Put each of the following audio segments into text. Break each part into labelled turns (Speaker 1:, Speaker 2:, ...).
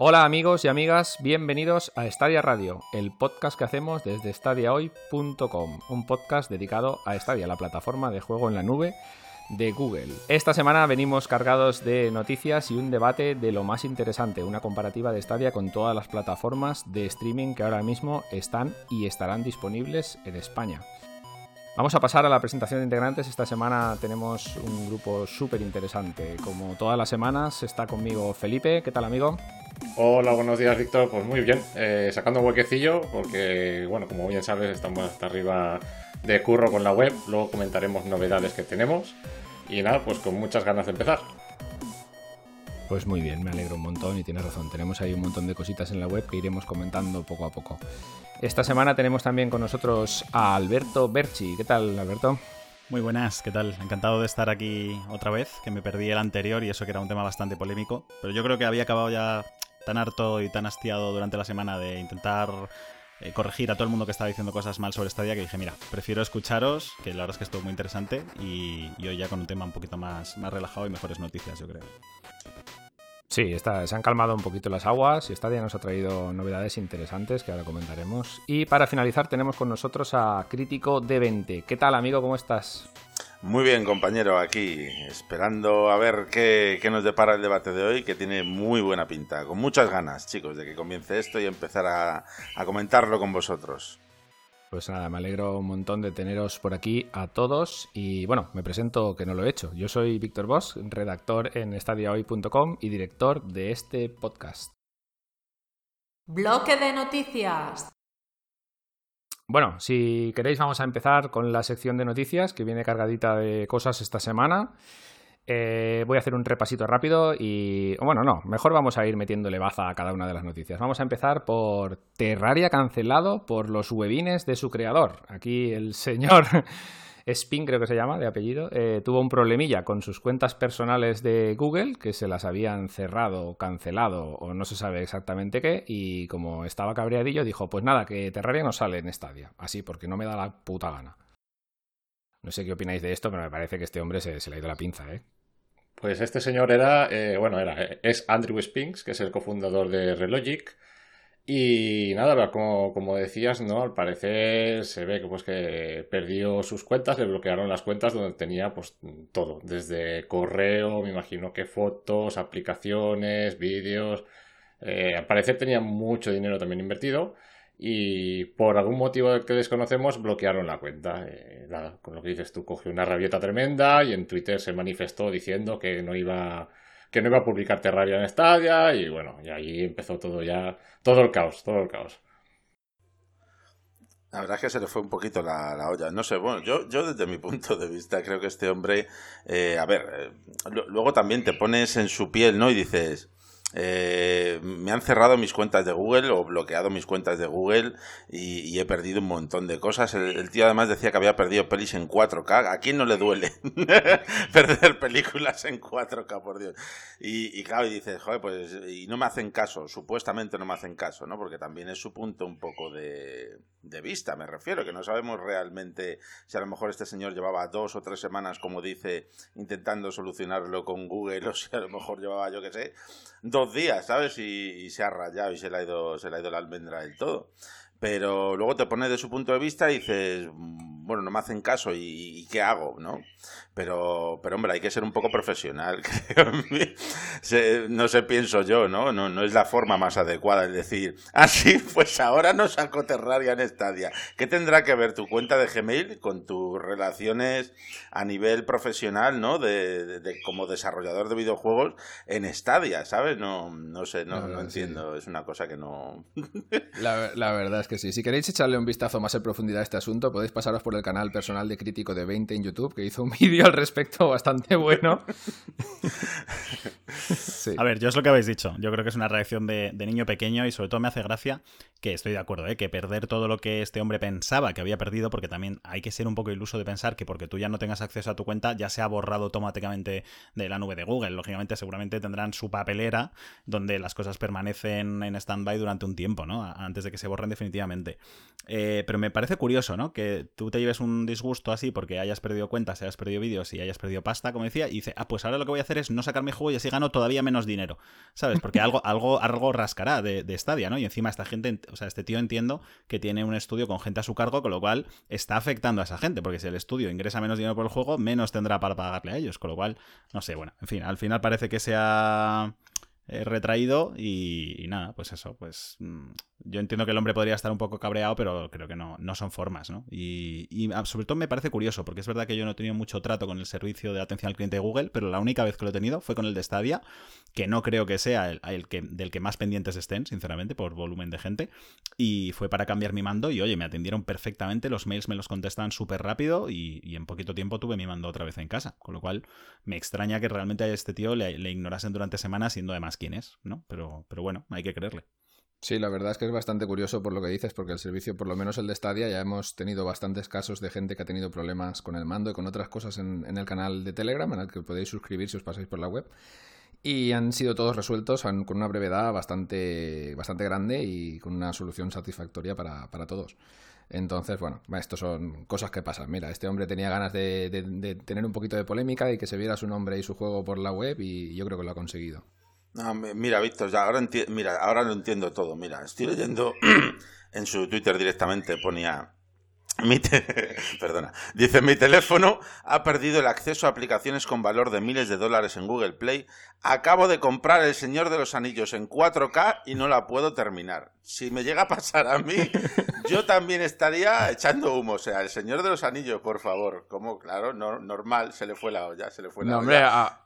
Speaker 1: Hola amigos y amigas, bienvenidos a Stadia Radio, el podcast que hacemos desde stadiahoy.com, un podcast dedicado a Stadia, la plataforma de juego en la nube de Google. Esta semana venimos cargados de noticias y un debate de lo más interesante, una comparativa de Stadia con todas las plataformas de streaming que ahora mismo están y estarán disponibles en España. Vamos a pasar a la presentación de integrantes. Esta semana tenemos un grupo súper interesante. Como todas las semanas está conmigo Felipe. ¿Qué tal amigo?
Speaker 2: Hola, buenos días, Víctor. Pues muy bien, eh, sacando un huequecillo, porque, bueno, como bien sabes, estamos hasta arriba de curro con la web. Luego comentaremos novedades que tenemos. Y nada, pues con muchas ganas de empezar.
Speaker 1: Pues muy bien, me alegro un montón y tienes razón. Tenemos ahí un montón de cositas en la web que iremos comentando poco a poco. Esta semana tenemos también con nosotros a Alberto Berchi. ¿Qué tal, Alberto?
Speaker 3: Muy buenas, ¿qué tal? Encantado de estar aquí otra vez, que me perdí el anterior y eso que era un tema bastante polémico. Pero yo creo que había acabado ya tan harto y tan hastiado durante la semana de intentar eh, corregir a todo el mundo que estaba diciendo cosas mal sobre Stadia que dije, mira, prefiero escucharos, que la verdad es que estuvo muy interesante y, hoy ya con un tema un poquito más, más relajado y mejores noticias, yo creo.
Speaker 1: Sí, está, se han calmado un poquito las aguas y Stadia nos ha traído novedades interesantes que ahora comentaremos. Y para finalizar tenemos con nosotros a Crítico de 20. ¿Qué tal amigo? ¿Cómo estás?
Speaker 4: Muy bien, compañero, aquí esperando a ver qué, nos depara el debate de hoy, que tiene muy buena pinta. Con muchas ganas, chicos, de que comience esto y empezar a, comentarlo con vosotros.
Speaker 1: Pues nada, me alegro un montón de teneros por aquí a todos y bueno, me presento que no lo he hecho. Yo soy Víctor Bosch, redactor en estadiahoy.com y director de este podcast.
Speaker 5: Bloque de noticias.
Speaker 1: Bueno, si queréis vamos a empezar con la sección de noticias que viene cargadita de cosas esta semana. Eh, voy a hacer un repasito rápido y... Bueno, no, mejor vamos a ir metiéndole baza a cada una de las noticias. Vamos a empezar por Terraria cancelado por los webines de su creador. Aquí el señor Spin, creo que se llama, de apellido, eh, tuvo un problemilla con sus cuentas personales de Google, que se las habían cerrado, cancelado o no se sabe exactamente qué, y como estaba cabreadillo, dijo, pues nada, que Terraria no sale en Stadia, así, porque no me da la puta gana. No sé qué opináis de esto, pero me parece que este hombre se, le ha ido la pinza, ¿eh?
Speaker 2: Pues este señor era, eh, bueno, era, es Andrew Spinks, que es el cofundador de Relogic, y nada, como, como decías, ¿no? Al parecer se ve que pues que perdió sus cuentas, le bloquearon las cuentas donde tenía pues todo, desde correo, me imagino que fotos, aplicaciones, vídeos. Eh, al parecer tenía mucho dinero también invertido y por algún motivo que desconocemos bloquearon la cuenta. Eh, con lo que dices tú, cogió una rabieta tremenda y en Twitter se manifestó diciendo que no iba que no iba a publicar Terraria en Stadia y bueno, y ahí empezó todo ya, todo el caos, todo el caos.
Speaker 4: La verdad es que se le fue un poquito la, olla. No sé, bueno, yo, yo desde mi punto de vista creo que este hombre, eh, a ver, eh, luego también te pones en su piel, ¿no? Y dices, eh, me han cerrado mis cuentas de Google o bloqueado mis cuentas de Google y, he perdido un montón de cosas. El, tío además decía que había perdido pelis en 4K. ¿A quién no le duele perder películas en 4K, por Dios? Y, y claro, y dices, joder, pues, y no me hacen caso, supuestamente no me hacen caso, ¿no? Porque también es su punto un poco de, de vista, me refiero, que no sabemos realmente si a lo mejor este señor llevaba dos o tres semanas, como dice, intentando solucionarlo con Google, o si a lo mejor llevaba, yo qué sé, dos días, ¿sabes? Y, se ha rayado y se le ha ido, se le ha ido la almendra del todo. Pero luego te pones de su punto de vista y dices, mm, bueno, no me hacen caso y, ¿qué hago? ¿no? Pero, pero hombre, hay que ser un poco profesional. no sé, pienso yo, ¿no? ¿no? No es la forma más adecuada el decir, ah, sí, pues ahora no saco Terraria en Stadia. ¿Qué tendrá que ver tu cuenta de Gmail con tus relaciones a nivel profesional, ¿no? De, como desarrollador de videojuegos en Stadia, ¿sabes? No, no sé, no, no, entiendo. Es una cosa que no.
Speaker 1: la, la verdad es que sí. Si queréis echarle un vistazo más en profundidad a este asunto, podéis pasaros por el canal personal de Crítico de 20 en YouTube, que hizo un vídeo al respecto bastante bueno.
Speaker 3: A ver, yo es lo que habéis dicho. Yo creo que es una reacción de, niño pequeño y sobre todo me hace gracia que estoy de acuerdo, ¿eh? que perder todo lo que este hombre pensaba que había perdido, porque también hay que ser un poco iluso de pensar que porque tú ya no tengas acceso a tu cuenta, ya se ha borrado automáticamente de la nube de Google. Lógicamente, seguramente tendrán su papelera donde las cosas permanecen en stand-by durante un tiempo, ¿no? Antes de que se borren definitivamente eh, pero me parece curioso, ¿no? Que tú te lleves un disgusto así porque hayas perdido cuentas, hayas perdido vídeos y hayas perdido pasta, como decía, y dice, ah, pues ahora lo que voy a hacer es no sacar mi juego y así gano todavía menos dinero. ¿Sabes? Porque algo, algo, algo rascará de, de Stadia, ¿no? Y encima esta gente, o sea, este tío entiendo que tiene un estudio con gente a su cargo, con lo cual está afectando a esa gente, porque si el estudio ingresa menos dinero por el juego, menos tendrá para pagarle a ellos. Con lo cual, no sé, bueno, en fin, al final parece que sea eh, retraído y, nada, pues eso, pues mm, yo entiendo que el hombre podría estar un poco cabreado, pero creo que no, no son formas, ¿no? Y, ah, sobre todo me parece curioso, porque es verdad que yo no he tenido mucho trato con el servicio de atención al cliente de Google, pero la única vez que lo he tenido fue con el de Stadia, que no creo que sea el, que, del que más pendientes estén, sinceramente, por volumen de gente, y fue para cambiar mi mando y oye, me atendieron perfectamente, los mails me los contestaban súper rápido y, en poquito tiempo tuve mi mando otra vez en casa, con lo cual me extraña que realmente a este tío le, le ignorasen durante semanas siendo además quién es, ¿no? Pero, pero bueno, hay que creerle.
Speaker 1: Sí, la verdad es que es bastante curioso por lo que dices, porque el servicio, por lo menos el de Stadia, ya hemos tenido bastantes casos de gente que ha tenido problemas con el mando y con otras cosas en, el canal de Telegram, en el que podéis suscribir si os pasáis por la web. Y han sido todos resueltos con una brevedad bastante, bastante grande y con una solución satisfactoria para, para todos. Entonces, bueno, esto son cosas que pasan. Mira, este hombre tenía ganas de, de, tener un poquito de polémica y que se viera su nombre y su juego por la web y yo creo que lo ha conseguido
Speaker 4: mira, Víctor, ya ahora, mira, ahora lo entiendo todo. Mira, estoy leyendo en su Twitter directamente, ponía... Mi Perdona. Dice, mi teléfono ha perdido el acceso a aplicaciones con valor de miles de dólares en Google Play. Acabo de comprar El Señor de los Anillos en 4K y no la puedo terminar. Si me llega a pasar a mí, yo también estaría echando humo. O sea, El Señor de los Anillos, por favor. Como, claro, normal, se le fue la olla, se le fue la
Speaker 1: no,
Speaker 4: olla. Hombre,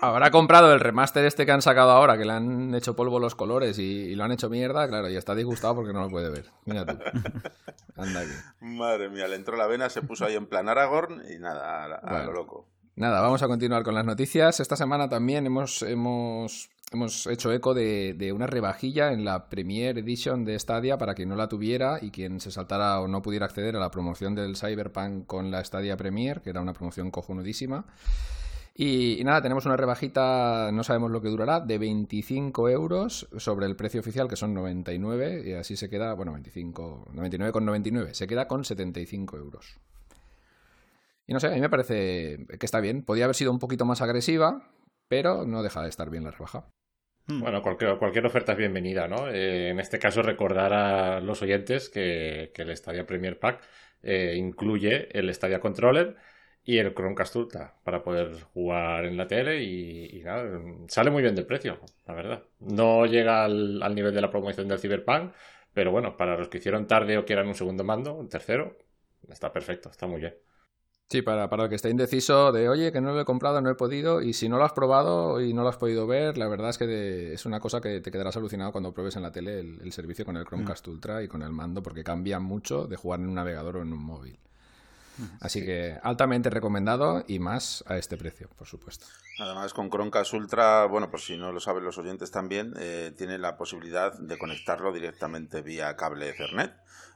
Speaker 1: Habrá comprado el remaster este que han sacado ahora, que le han hecho polvo los colores y, lo han hecho mierda, claro, y está disgustado porque no lo puede ver. Mira tú.
Speaker 4: Anda aquí. Madre mía, le entró la vena, se puso ahí en plan Aragorn y nada, a, lo loco.
Speaker 1: Nada, vamos a continuar con las noticias. Esta semana también hemos, hemos, hemos hecho eco de, de, una rebajilla en la Premier Edition de Stadia para quien no la tuviera y quien se saltara o no pudiera acceder a la promoción del Cyberpunk con la Stadia Premier, que era una promoción cojonudísima. Y, nada, tenemos una rebajita, no sabemos lo que durará, de 25 euros sobre el precio oficial, que son 99, y así se queda, bueno, 25, 99,99, se queda con 75 euros. Y no sé, a mí me parece que está bien. Podía haber sido un poquito más agresiva, pero no deja de estar bien la rebaja.
Speaker 2: Hmm. Bueno, cualquier, cualquier oferta es bienvenida, ¿no? Eh, en este caso, recordar a los oyentes que, el Stadia Premier Pack eh, incluye el Stadia Controller y el Chromecast Ultra para poder jugar en la tele y, nada, sale muy bien de precio, la verdad. No llega al, nivel de la promoción del Cyberpunk, pero bueno, para los que hicieron tarde o quieran un segundo mando, un tercero, está perfecto, está muy bien.
Speaker 1: Sí, para, para el que esté indeciso de, oye, que no lo he comprado, no he podido, y si no lo has probado y no lo has podido ver, la verdad es que es una cosa que te quedarás alucinado cuando pruebes en la tele el, el servicio con el Chromecast. Ultra y con el mando, porque cambia mucho de jugar en un navegador o en un móvil. Así que altamente recomendado y más a este precio, por supuesto.
Speaker 4: Además, con Chromecast Ultra, bueno, pues si no lo saben los oyentes también, eh, tiene la posibilidad de conectarlo directamente vía cable Ethernet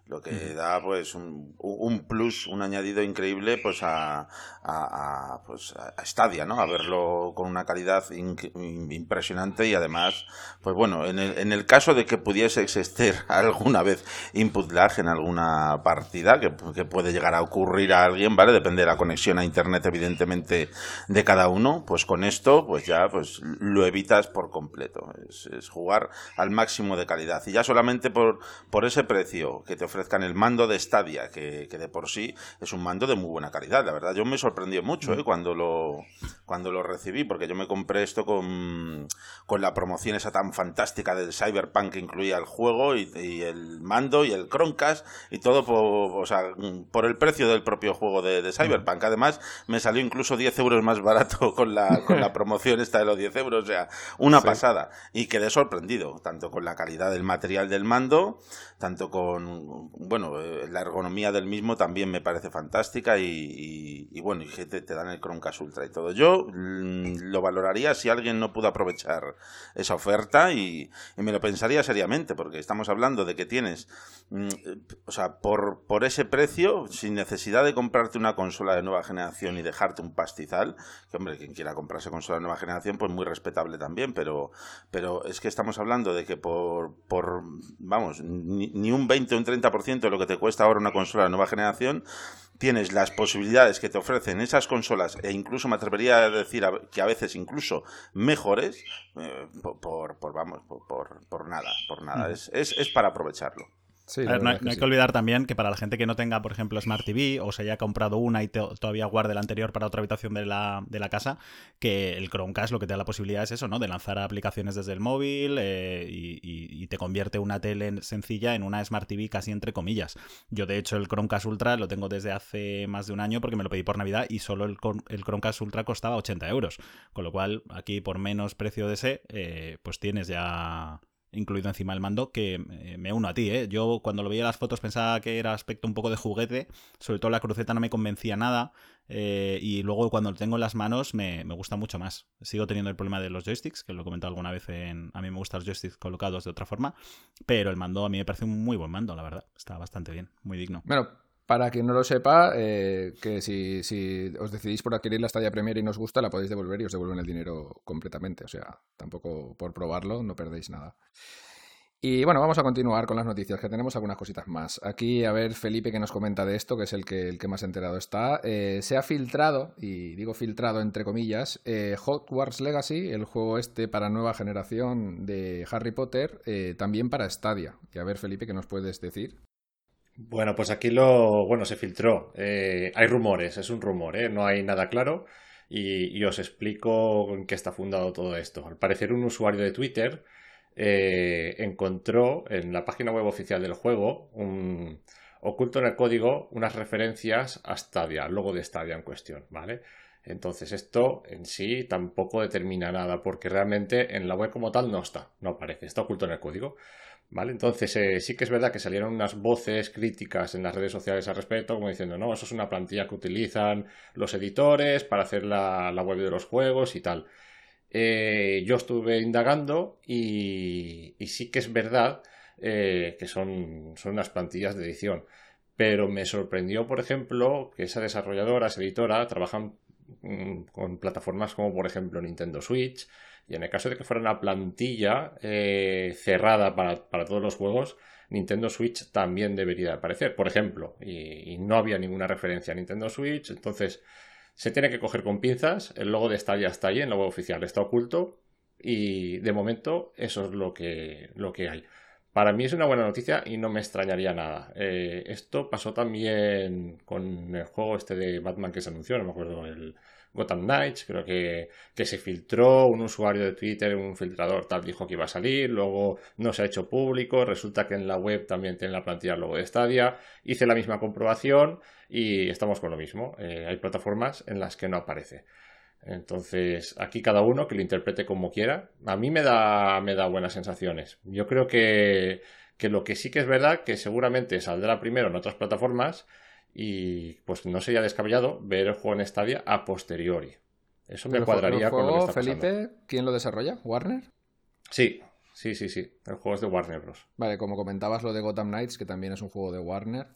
Speaker 4: lo que da pues un, un, plus, un añadido increíble pues a, a, pues a Stadia, ¿no? A verlo con una calidad impresionante y además, pues bueno, en el, en el caso de que pudiese existir alguna vez input lag en alguna partida, que, que, puede llegar a ocurrir a alguien, ¿vale? Depende de la conexión a internet evidentemente de cada uno, pues con esto pues ya pues lo evitas por completo. Es, es jugar al máximo de calidad y ya solamente por, por ese precio que te ofrece ofrezcan el mando de Stadia, que, de por sí es un mando de muy buena calidad. La verdad, yo me sorprendió mucho ¿eh? cuando, lo, cuando lo recibí, porque yo me compré esto con, con la promoción esa tan fantástica del Cyberpunk que incluía el juego y, el mando y el Chromecast y todo por, o sea, por el precio del propio juego de, Cyberpunk. Además, me salió incluso 10 euros más barato con la, con la promoción esta de los 10 euros, o sea, una pasada. Y quedé sorprendido, tanto con la calidad del material del mando, tanto con bueno, eh, la ergonomía del mismo también me parece fantástica y, bueno, y te, dan el Chromecast Ultra y todo. Yo mm, lo valoraría si alguien no pudo aprovechar esa oferta y, me lo pensaría seriamente, porque estamos hablando de que tienes, mm, o sea, por, por ese precio, sin necesidad de comprarte una consola de nueva generación y dejarte un pastizal, que hombre, quien quiera comprarse consola de nueva generación, pues muy respetable también, pero, pero es que estamos hablando de que por, por vamos, ni, ni un 20 o un 30% de lo que te cuesta ahora una consola de nueva generación, tienes las posibilidades que te ofrecen esas consolas e incluso me atrevería a decir que a veces incluso mejores eh, por, por, vamos por, por, nada por nada. Es, es, es para aprovecharlo
Speaker 3: no, hay, que olvidar también que para la gente que no tenga, por ejemplo, Smart TV o se haya comprado una y todavía guarde la anterior para otra habitación de la, de la, casa, que el Chromecast lo que te da la posibilidad es eso, ¿no? De lanzar aplicaciones desde el móvil eh, y, te convierte una tele sencilla en una Smart TV casi entre comillas. Yo, de hecho, el Chromecast Ultra lo tengo desde hace más de un año porque me lo pedí por Navidad y solo el, el Chromecast Ultra costaba 80 euros. Con lo cual, aquí por menos precio de ese, eh, pues tienes ya incluido encima el mando, que eh, me uno a ti, ¿eh? Yo cuando lo veía las fotos pensaba que era aspecto un poco de juguete, sobre todo la cruceta no me convencía nada, eh, y luego cuando lo tengo en las manos me, gusta mucho más. Sigo teniendo el problema de los joysticks, que lo he comentado alguna vez en... A mí me gustan los joysticks colocados de otra forma, pero el mando a mí me parece un muy buen mando, la verdad. Está bastante bien, muy digno.
Speaker 1: Bueno, para quien no lo sepa, eh, que si, os decidís por adquirir la estalla Premier y nos gusta, la podéis devolver y os devuelven el dinero completamente. O sea, tampoco por probarlo no perdéis nada. Y bueno, vamos a continuar con las noticias, que tenemos algunas cositas más. Aquí, a ver, Felipe que nos comenta de esto, que es el que, el que más enterado está. Eh, se ha filtrado, y digo filtrado entre comillas, eh, Hogwarts Legacy, el juego este para nueva generación de Harry Potter, también para Stadia. Y a ver, Felipe, ¿qué nos puedes decir?
Speaker 2: Bueno, pues aquí lo, bueno, se filtró. Eh, hay rumores, es un rumor, ¿eh? no hay nada claro. Y, os explico en qué está fundado todo esto. Al parecer, un usuario de Twitter eh, encontró en la página web oficial del juego, un, oculto en el código, unas referencias a Stadia, al logo de Stadia en cuestión, ¿vale? Entonces, esto en sí tampoco determina nada, porque realmente en la web como tal no está, no aparece, está oculto en el código. ¿Vale? Entonces, eh, sí que es verdad que salieron unas voces críticas en las redes sociales al respecto, como diciendo, no, eso es una plantilla que utilizan los editores para hacer la, web de los juegos y tal. Eh, yo estuve indagando y, sí que es verdad eh, que son, son unas plantillas de edición. Pero me sorprendió, por ejemplo, que esa desarrolladora, esa editora, trabajan mm, con plataformas como, por ejemplo, Nintendo Switch, y en el caso de que fuera una plantilla eh, cerrada para, todos los juegos, Nintendo Switch también debería aparecer, por ejemplo. Y, no había ninguna referencia a Nintendo Switch, entonces se tiene que coger con pinzas. El logo de Stadia está ahí la web oficial, está oculto. Y de momento eso es lo que, lo que hay. Para mí es una buena noticia y no me extrañaría nada. Eh, esto pasó también con el juego este de Batman que se anunció, no me acuerdo el, Gotham Knights, creo que, que se filtró, un usuario de Twitter, un filtrador tal dijo que iba a salir, luego no se ha hecho público, resulta que en la web también tiene la plantilla luego de Stadia, hice la misma comprobación y estamos con lo mismo, eh, hay plataformas en las que no aparece. Entonces, aquí cada uno que lo interprete como quiera. A mí me da, me da buenas sensaciones. Yo creo que, que lo que sí que es verdad, que seguramente saldrá primero en otras plataformas, y pues no sería descabellado ver el juego en Stadia a posteriori. Eso me cuadraría con lo que está
Speaker 1: Felipe, ¿quién lo desarrolla? ¿Warner?
Speaker 2: Sí, sí, sí, sí. El juego es de Warner Bros.
Speaker 1: Vale, como comentabas lo de Gotham Knights, que también es un juego de Warner.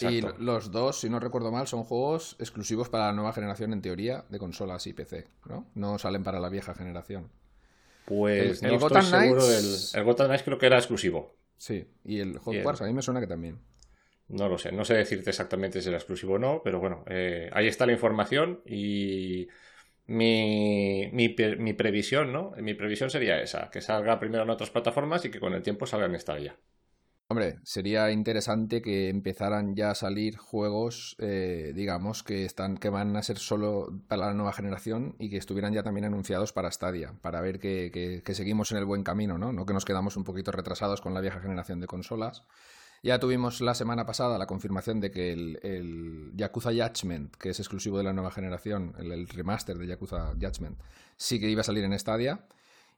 Speaker 1: Y los dos, si no recuerdo mal, son juegos exclusivos para la nueva generación, en teoría, de consolas y PC, ¿no? No salen para la vieja generación.
Speaker 2: Pues el, Gotham Knights... El Gotham Knights creo que era exclusivo.
Speaker 1: Sí, y el Hogwarts a mí me suena que también.
Speaker 2: No lo sé, no sé decirte exactamente si era exclusivo o no, pero bueno, eh, ahí está la información y mi, mi, previsión, ¿no? Mi previsión sería esa, que salga primero en otras plataformas y que con el tiempo salga en esta ya.
Speaker 1: Hombre, sería interesante que empezaran ya a salir juegos, eh, digamos, que están, que van a ser solo para la nueva generación y que estuvieran ya también anunciados para Stadia, para ver que, que seguimos en el buen camino, ¿no? No que nos quedamos un poquito retrasados con la vieja generación de consolas ya tuvimos la semana pasada la confirmación de que el, Yakuza Judgment, que es exclusivo de la nueva generación, el, remaster de Yakuza Judgment, sí que iba a salir en Stadia.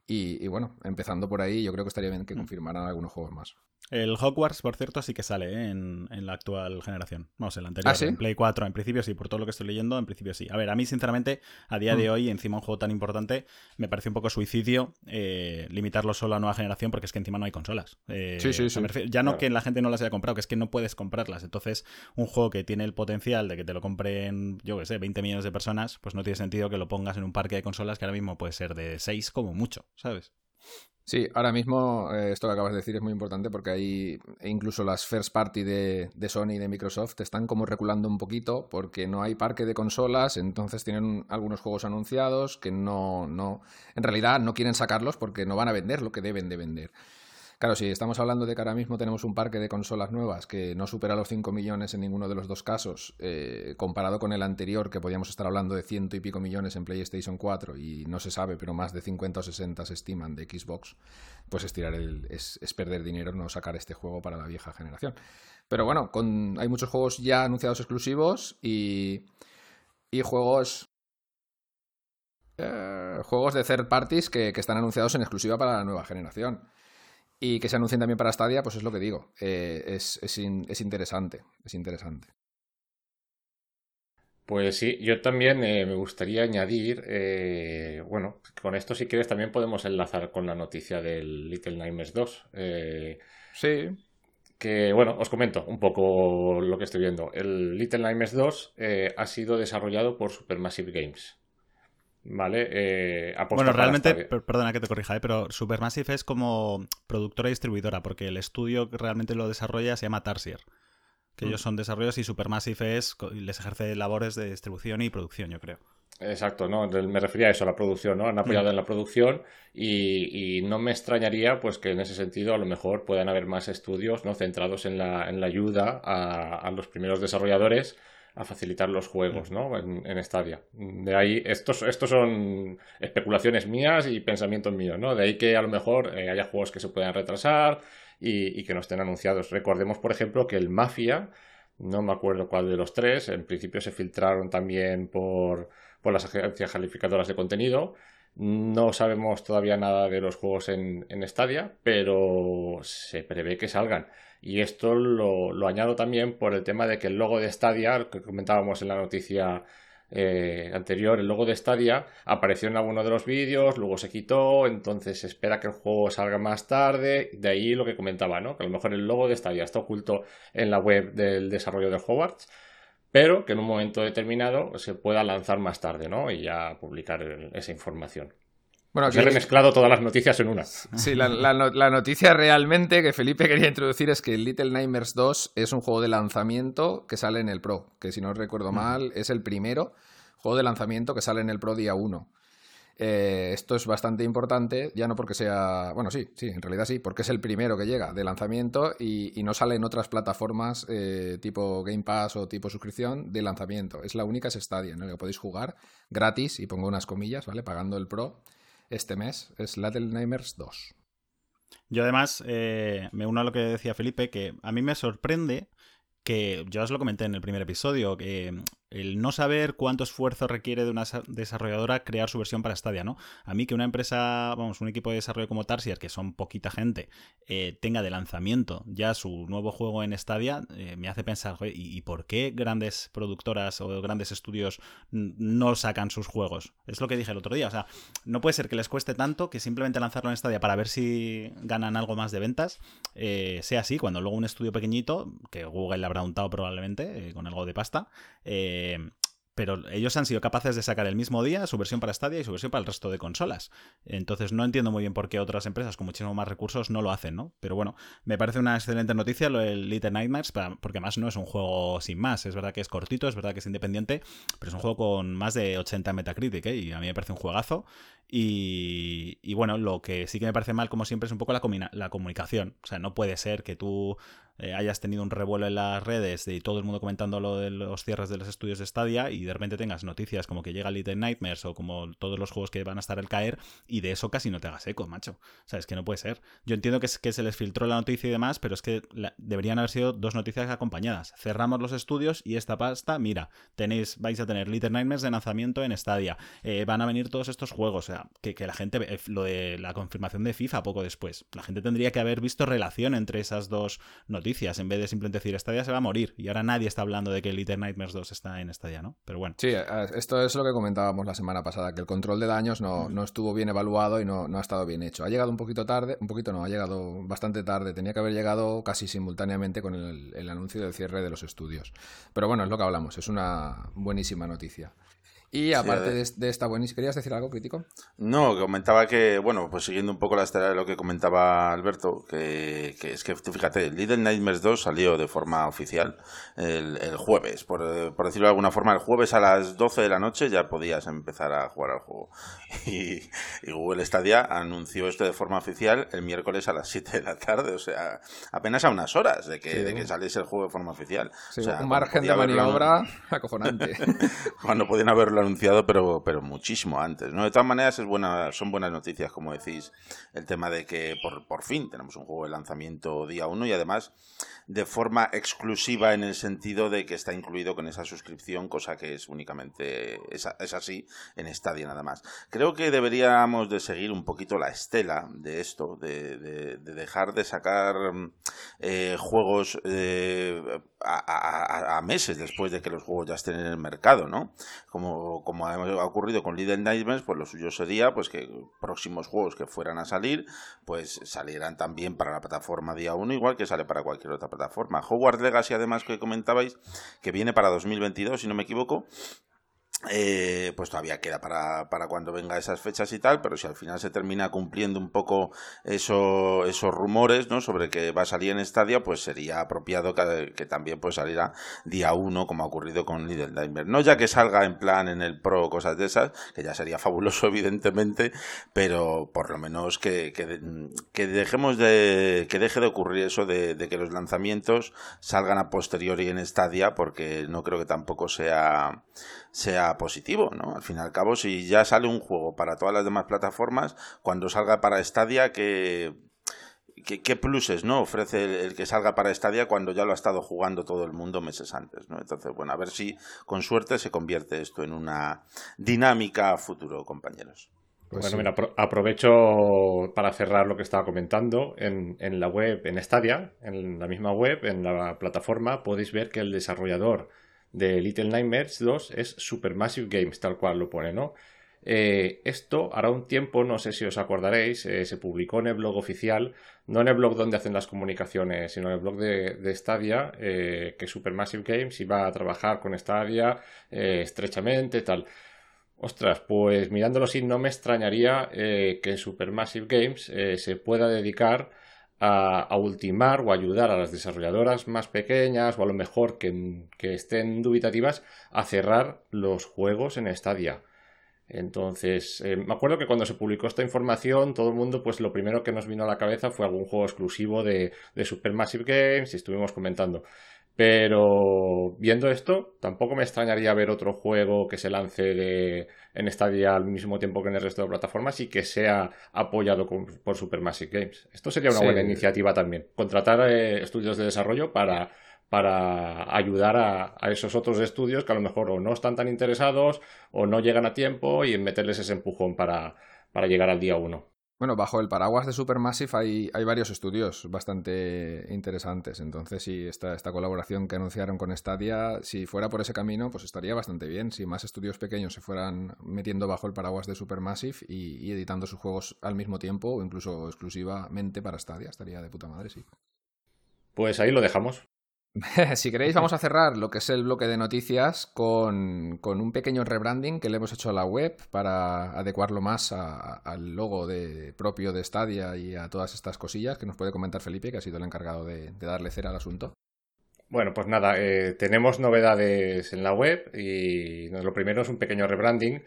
Speaker 1: Y, bueno, empezando por ahí, yo creo que estaría bien que mm. confirmaran algunos juegos más.
Speaker 3: El Hogwarts, por cierto, sí que sale ¿eh? en, la actual generación. Vamos, en la anterior.
Speaker 1: ¿Ah, sí?
Speaker 3: En Play 4, en principio sí, por todo lo que estoy leyendo, en principio sí. A ver, a mí, sinceramente, a día de mm. hoy, encima un juego tan importante, me parece un poco suicidio eh, limitarlo solo a nueva generación, porque es que encima no hay consolas.
Speaker 1: Eh, sí, sí, sí.
Speaker 3: ya no que la gente no las haya comprado, que es que no puedes comprarlas. Entonces, un juego que tiene el potencial de que te lo compren, yo qué sé, 20 millones de personas, pues no tiene sentido que lo pongas en un parque de consolas que ahora mismo puede ser de 6 como mucho, ¿sabes?
Speaker 1: Sí, ahora mismo eh, esto que acabas de decir es muy importante porque hay e incluso las first party de, Sony y de Microsoft están como reculando un poquito porque no hay parque de consolas, entonces tienen algunos juegos anunciados que no, no, en realidad no quieren sacarlos porque no van a vender lo que deben de vender. Claro, si estamos hablando de que ahora mismo tenemos un parque de consolas nuevas que no supera los 5 millones en ninguno de los dos casos, eh, comparado con el anterior, que podíamos estar hablando de ciento y pico millones en PlayStation 4 y no se sabe, pero más de 50 o 60 se estiman de Xbox, pues estirar el, es, perder dinero no sacar este juego para la vieja generación. Pero bueno, con, hay muchos juegos ya anunciados exclusivos y, juegos eh, juegos de third parties que, están anunciados en exclusiva para la nueva generación. Y que se anuncien también para Stadia, pues es lo que digo. Eh, es, es, interesante. Es interesante.
Speaker 2: Pues sí, yo también eh, me gustaría añadir, eh, bueno, con esto si quieres también podemos enlazar con la noticia del Little Nightmares 2.
Speaker 1: sí.
Speaker 2: Que bueno, os comento un poco lo que estoy viendo. El Little Nightmares 2 ha sido desarrollado por Supermassive Games. ¿Vale? Eh,
Speaker 3: bueno, realmente, perdona que te corrija, ¿eh? pero Supermassive es como productora y distribuidora, porque el estudio que realmente lo desarrolla se llama Tarsier. Que mm. ellos son desarrollos y Supermassive es, les ejerce labores de distribución y producción, yo creo.
Speaker 2: Exacto, ¿no? Me refería a eso, a la producción, ¿no? Han apoyado mm. en la producción y, no me extrañaría pues que en ese sentido a lo mejor puedan haber más estudios ¿no? centrados en la, en la ayuda a, a los primeros desarrolladores a facilitar los juegos, ¿no? En, en Stadia. De ahí, estos, estos son especulaciones mías y pensamientos míos, ¿no? De ahí que a lo mejor eh, haya juegos que se puedan retrasar y, que no estén anunciados. Recordemos, por ejemplo, que el Mafia, no me acuerdo cuál de los tres, en principio se filtraron también por, por las agencias calificadoras de contenido. No sabemos todavía nada de los juegos en, en Stadia, pero se prevé que salgan. Y esto lo, añado también por el tema de que el logo de Stadia, que comentábamos en la noticia eh, anterior, el logo de Stadia apareció en alguno de los vídeos, luego se quitó, entonces se espera que el juego salga más tarde. De ahí lo que comentaba, ¿no? Que a lo mejor el logo de Stadia está oculto en la web del desarrollo de Hogwarts, pero que en un momento determinado se pueda lanzar más tarde, ¿no? Y ya publicar esa información. Bueno, he remezclado todas las noticias en una.
Speaker 1: Sí, la, noticia realmente que Felipe quería introducir es que Little Nightmares 2 es un juego de lanzamiento que sale en el Pro, que si no recuerdo mm. mal es el primero juego de lanzamiento que sale en el Pro día 1. Eh, esto es bastante importante, ya no porque sea. Bueno, sí, sí, en realidad sí, porque es el primero que llega de lanzamiento y, no sale en otras plataformas eh, tipo Game Pass o tipo suscripción de lanzamiento. Es la única, es Stadia, en el que podéis jugar gratis, y pongo unas comillas, ¿vale? Pagando el Pro este mes es Little Nightmares 2.
Speaker 3: Yo además eh, me uno a lo que decía Felipe, que a mí me sorprende que yo os lo comenté en el primer episodio, que el no saber cuánto esfuerzo requiere de una desarrolladora crear su versión para Stadia, ¿no? A mí que una empresa, vamos, un equipo de desarrollo como Tarsier, que son poquita gente, eh, tenga de lanzamiento ya su nuevo juego en Stadia, eh, me hace pensar, ¿y, por qué grandes productoras o grandes estudios no sacan sus juegos? Es lo que dije el otro día, o sea, no puede ser que les cueste tanto que simplemente lanzarlo en Stadia para ver si ganan algo más de ventas, eh, sea así, cuando luego un estudio pequeñito, que Google le habrá untado probablemente, con algo de pasta, eh, pero ellos han sido capaces de sacar el mismo día su versión para Stadia y su versión para el resto de consolas. Entonces no entiendo muy bien por qué otras empresas con muchísimo más recursos no lo hacen, ¿no? Pero bueno, me parece una excelente noticia lo del Little Nightmares, porque más no es un juego sin más. Es verdad que es cortito, es verdad que es independiente, pero es un juego con más de 80 Metacritic, ¿eh? Y a mí me parece un juegazo. Y, bueno, lo que sí que me parece mal, como siempre, es un poco la, la comunicación. O sea, no puede ser que tú eh, hayas tenido un revuelo en las redes y todo el mundo comentando lo de los cierres de los estudios de Stadia y de repente tengas noticias como que llega Little Nightmares o como todos los juegos que van a estar al caer y de eso casi no te hagas eco, macho. O sea, es que no puede ser. Yo entiendo que, es, que se les filtró la noticia y demás, pero es que deberían haber sido dos noticias acompañadas. Cerramos los estudios y esta pasta, mira, tenéis, vais a tener Little Nightmares de lanzamiento en Stadia. Eh, van a venir todos estos juegos. Sea, que, que la gente, eh, lo de la confirmación de FIFA poco después. La gente tendría que haber visto relación entre esas dos noticias en vez de simplemente decir Stadia se va a morir. Y ahora nadie está hablando de que Little Nightmares 2 está en Stadia, ¿no? Pero bueno.
Speaker 1: Sí, esto es lo que comentábamos la semana pasada, que el control de daños no, no estuvo bien evaluado y no, no ha estado bien hecho. Ha llegado un poquito tarde, un poquito no, ha llegado bastante tarde. Tenía que haber llegado casi simultáneamente con el, el anuncio del cierre de los estudios. Pero bueno, es lo que hablamos, es una buenísima noticia. Y aparte de, esta buenísima, ¿querías decir algo crítico?
Speaker 4: No, comentaba que, bueno, pues siguiendo un poco la historia de lo que comentaba Alberto, que, es que, fíjate, Little Nightmares 2 salió de forma oficial el, jueves, por, decirlo de alguna forma, el jueves a las 12 de la noche ya podías empezar a jugar al juego. Y, Google Stadia anunció esto de forma oficial el miércoles a las 7 de la tarde, o sea, apenas a unas horas de que, de que saliese el juego de forma oficial.
Speaker 1: un margen de maniobra acojonante.
Speaker 4: cuando podían haberlo anunciado, pero, pero muchísimo antes, ¿no? De todas maneras, es buena, son buenas noticias, como decís, el tema de que por, por fin tenemos un juego de lanzamiento día 1 y además de forma exclusiva en el sentido de que está incluido con esa suscripción, cosa que es únicamente, es, es así en Stadia nada más. Creo que deberíamos de seguir un poquito la estela de esto, de, de, dejar de sacar eh, juegos eh, a, a, meses después de que los juegos ya estén en el mercado, ¿no? Como, como ha ocurrido con Little Nightmares, pues lo suyo sería pues que próximos juegos que fueran a salir, pues salieran también para la plataforma día 1, igual que sale para cualquier otra plataforma. Hogwarts Legacy, además, que comentabais, que viene para 2022, si no me equivoco, eh, pues todavía queda para, para, cuando venga esas fechas y tal, pero si al final se termina cumpliendo un poco eso, esos rumores ¿no? sobre que va a salir en Stadia, pues sería apropiado que, también pues saliera día uno, como ha ocurrido con Little Nightmares. No ya que salga en plan en el Pro o cosas de esas, que ya sería fabuloso evidentemente, pero por lo menos que, que, dejemos de, que deje de ocurrir eso de, de que los lanzamientos salgan a posteriori en Stadia, porque no creo que tampoco sea sea positivo, ¿no? Al fin y al cabo, si ya sale un juego para todas las demás plataformas, cuando salga para Stadia, ¿qué, qué, pluses no ofrece el, que salga para Stadia cuando ya lo ha estado jugando todo el mundo meses antes, ¿no? Entonces, bueno, a ver si con suerte se convierte esto en una dinámica a futuro, compañeros.
Speaker 2: Pues bueno, mira, aprovecho para cerrar lo que estaba comentando. En, en la web, en Stadia, en la misma web, en la plataforma, podéis ver que el desarrollador de Little Nightmares 2 es Supermassive Games, tal cual lo pone, ¿no? Eh, esto, hará un tiempo, no sé si os acordaréis, eh, se publicó en el blog oficial, no en el blog donde hacen las comunicaciones, sino en el blog de, Stadia, eh, que Supermassive Games iba a trabajar con Stadia estrechamente, tal. Ostras, pues mirándolo así, no me extrañaría que Supermassive Games se pueda dedicar a, ultimar o ayudar a las desarrolladoras más pequeñas o a lo mejor que, estén dubitativas a cerrar los juegos en Stadia. Entonces, eh, me acuerdo que cuando se publicó esta información, todo el mundo, pues lo primero que nos vino a la cabeza fue algún juego exclusivo de, de Supermassive Games y estuvimos comentando. Pero viendo esto, tampoco me extrañaría ver otro juego que se lance de, en Stadia al mismo tiempo que en el resto de plataformas y que sea apoyado por Supermassive Games. Esto sería una buena iniciativa también. Contratar eh, estudios de desarrollo para, para ayudar a, a, esos otros estudios que a lo mejor o no están tan interesados o no llegan a tiempo y meterles ese empujón para, para llegar al día uno.
Speaker 1: Bueno, bajo el paraguas de Supermassive hay, hay varios estudios bastante interesantes. Entonces, sí, esta, esta colaboración que anunciaron con Stadia, si fuera por ese camino, pues estaría bastante bien. Si más estudios pequeños se fueran metiendo bajo el paraguas de Supermassive y, y editando sus juegos al mismo tiempo o incluso exclusivamente para Stadia, estaría de puta madre, sí.
Speaker 2: Pues ahí lo dejamos.
Speaker 1: si queréis, vamos a cerrar lo que es el bloque de noticias con, un pequeño rebranding que le hemos hecho a la web para adecuarlo más al logo de, propio de Stadia y a todas estas cosillas que nos puede comentar Felipe, que ha sido el encargado de, darle cera al asunto.
Speaker 2: Bueno, pues nada, eh, tenemos novedades en la web y lo primero es un pequeño rebranding,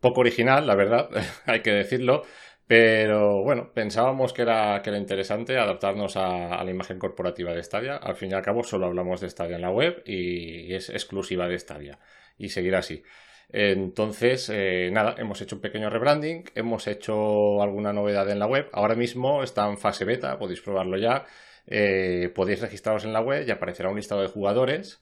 Speaker 2: poco original, la verdad, hay que decirlo, Pero bueno, pensábamos que era, que era interesante adaptarnos a, la imagen corporativa de Stadia. Al fin y al cabo, solo hablamos de Stadia en la web y es exclusiva de Stadia. Y seguirá así. Entonces, eh, nada, hemos hecho un pequeño rebranding, hemos hecho alguna novedad en la web. Ahora mismo está en fase beta, podéis probarlo ya. Eh, podéis registraros en la web y aparecerá un listado de jugadores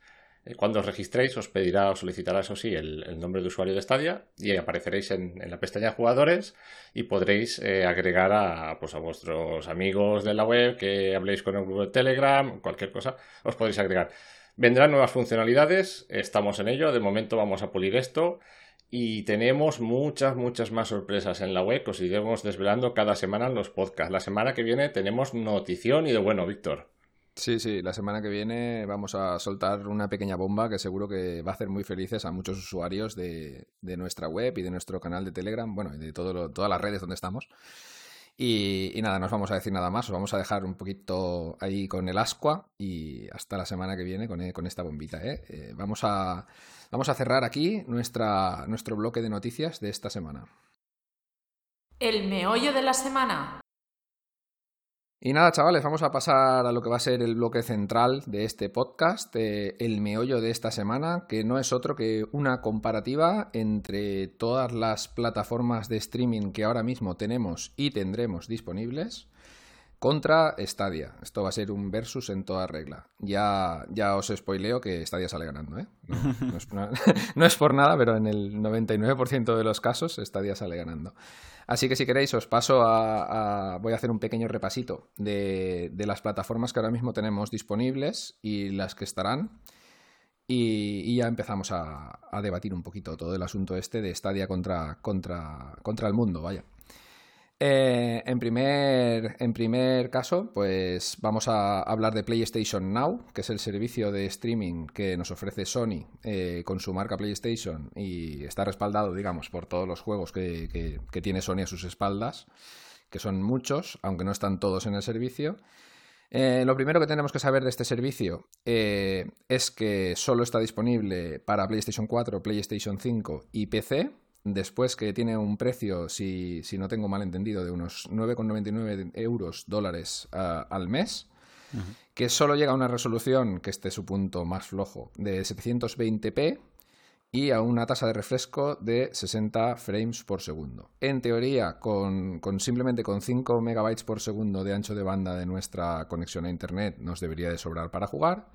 Speaker 2: cuando os registréis os pedirá o solicitará, eso sí, el, nombre de usuario de Stadia y apareceréis en, la pestaña jugadores y podréis eh, agregar a, pues, a vuestros amigos de la web que habléis con el grupo de Telegram, cualquier cosa, os podréis agregar. Vendrán nuevas funcionalidades, estamos en ello, de momento vamos a pulir esto y tenemos muchas, muchas más sorpresas en la web que os iremos desvelando cada semana en los podcasts. La semana que viene tenemos notición y de bueno, Víctor.
Speaker 1: Sí, sí, la semana que viene vamos a soltar una pequeña bomba que seguro que va a hacer muy felices a muchos usuarios de, nuestra web y de nuestro canal de Telegram, bueno, y de todo todas las redes donde estamos. Y, nada, no os vamos a decir nada más, os vamos a dejar un poquito ahí con el ascua y hasta la semana que viene con, eh, esta bombita. ¿eh? Eh, vamos, a, vamos a cerrar aquí nuestra, nuestro bloque de noticias de esta semana.
Speaker 5: El meollo de la semana.
Speaker 1: Y nada, chavales, vamos a pasar a lo que va a ser el bloque central de este podcast, eh, el meollo de esta semana, que no es otro que una comparativa entre todas las plataformas de streaming que ahora mismo tenemos y tendremos disponibles contra Stadia. Esto va a ser un versus en toda regla. Ya, ya os spoileo que Stadia sale ganando, ¿eh? No, es, no es por nada, pero en el 99% de los casos Stadia sale ganando. Así que si queréis os paso a, voy a hacer un pequeño repasito de, las plataformas que ahora mismo tenemos disponibles y las que estarán. Y, ya empezamos a, debatir un poquito todo el asunto este de Stadia contra, contra, contra el mundo, vaya. Eh, en, primer, en primer caso, pues vamos a hablar de PlayStation Now, que es el servicio de streaming que nos ofrece Sony eh, con su marca PlayStation y está respaldado, digamos, por todos los juegos que, tiene Sony a sus espaldas, que son muchos, aunque no están todos en el servicio. Eh, lo primero que tenemos que saber de este servicio es que solo está disponible para PlayStation 4, PlayStation 5 y PC Después que tiene un precio, si, si no tengo mal entendido, de unos 9,99 euros dólares al mes, que solo llega a una resolución, que este es su punto más flojo, de 720p y a una tasa de refresco de 60 frames por segundo. En teoría, con, con, simplemente con 5 megabytes por segundo de ancho de banda de nuestra conexión a Internet nos debería de sobrar para jugar.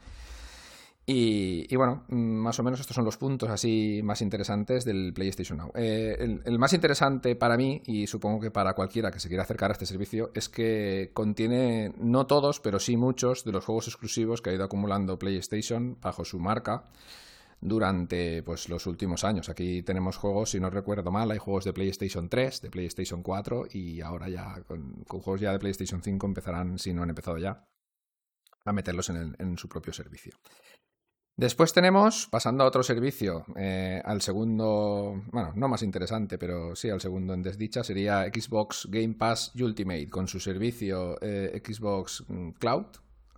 Speaker 1: Y, bueno, mm, más o menos estos son los puntos así más interesantes del PlayStation Now. Eh, el, más interesante para mí, y supongo que para cualquiera que se quiera acercar a este servicio, es que contiene, no todos, pero sí muchos de los juegos exclusivos que ha ido acumulando PlayStation bajo su marca durante pues, los últimos años. Aquí tenemos juegos, si no recuerdo mal, hay juegos de PlayStation 3, de PlayStation 4 y ahora ya con, juegos ya de PlayStation 5 empezarán, si no han empezado ya, a meterlos en su propio servicio. Después tenemos, pasando a otro servicio, eh, al segundo, bueno, no más interesante, pero sí al segundo en desdicha, sería Xbox Game Pass Ultimate, con su servicio eh, Xbox mm, Cloud,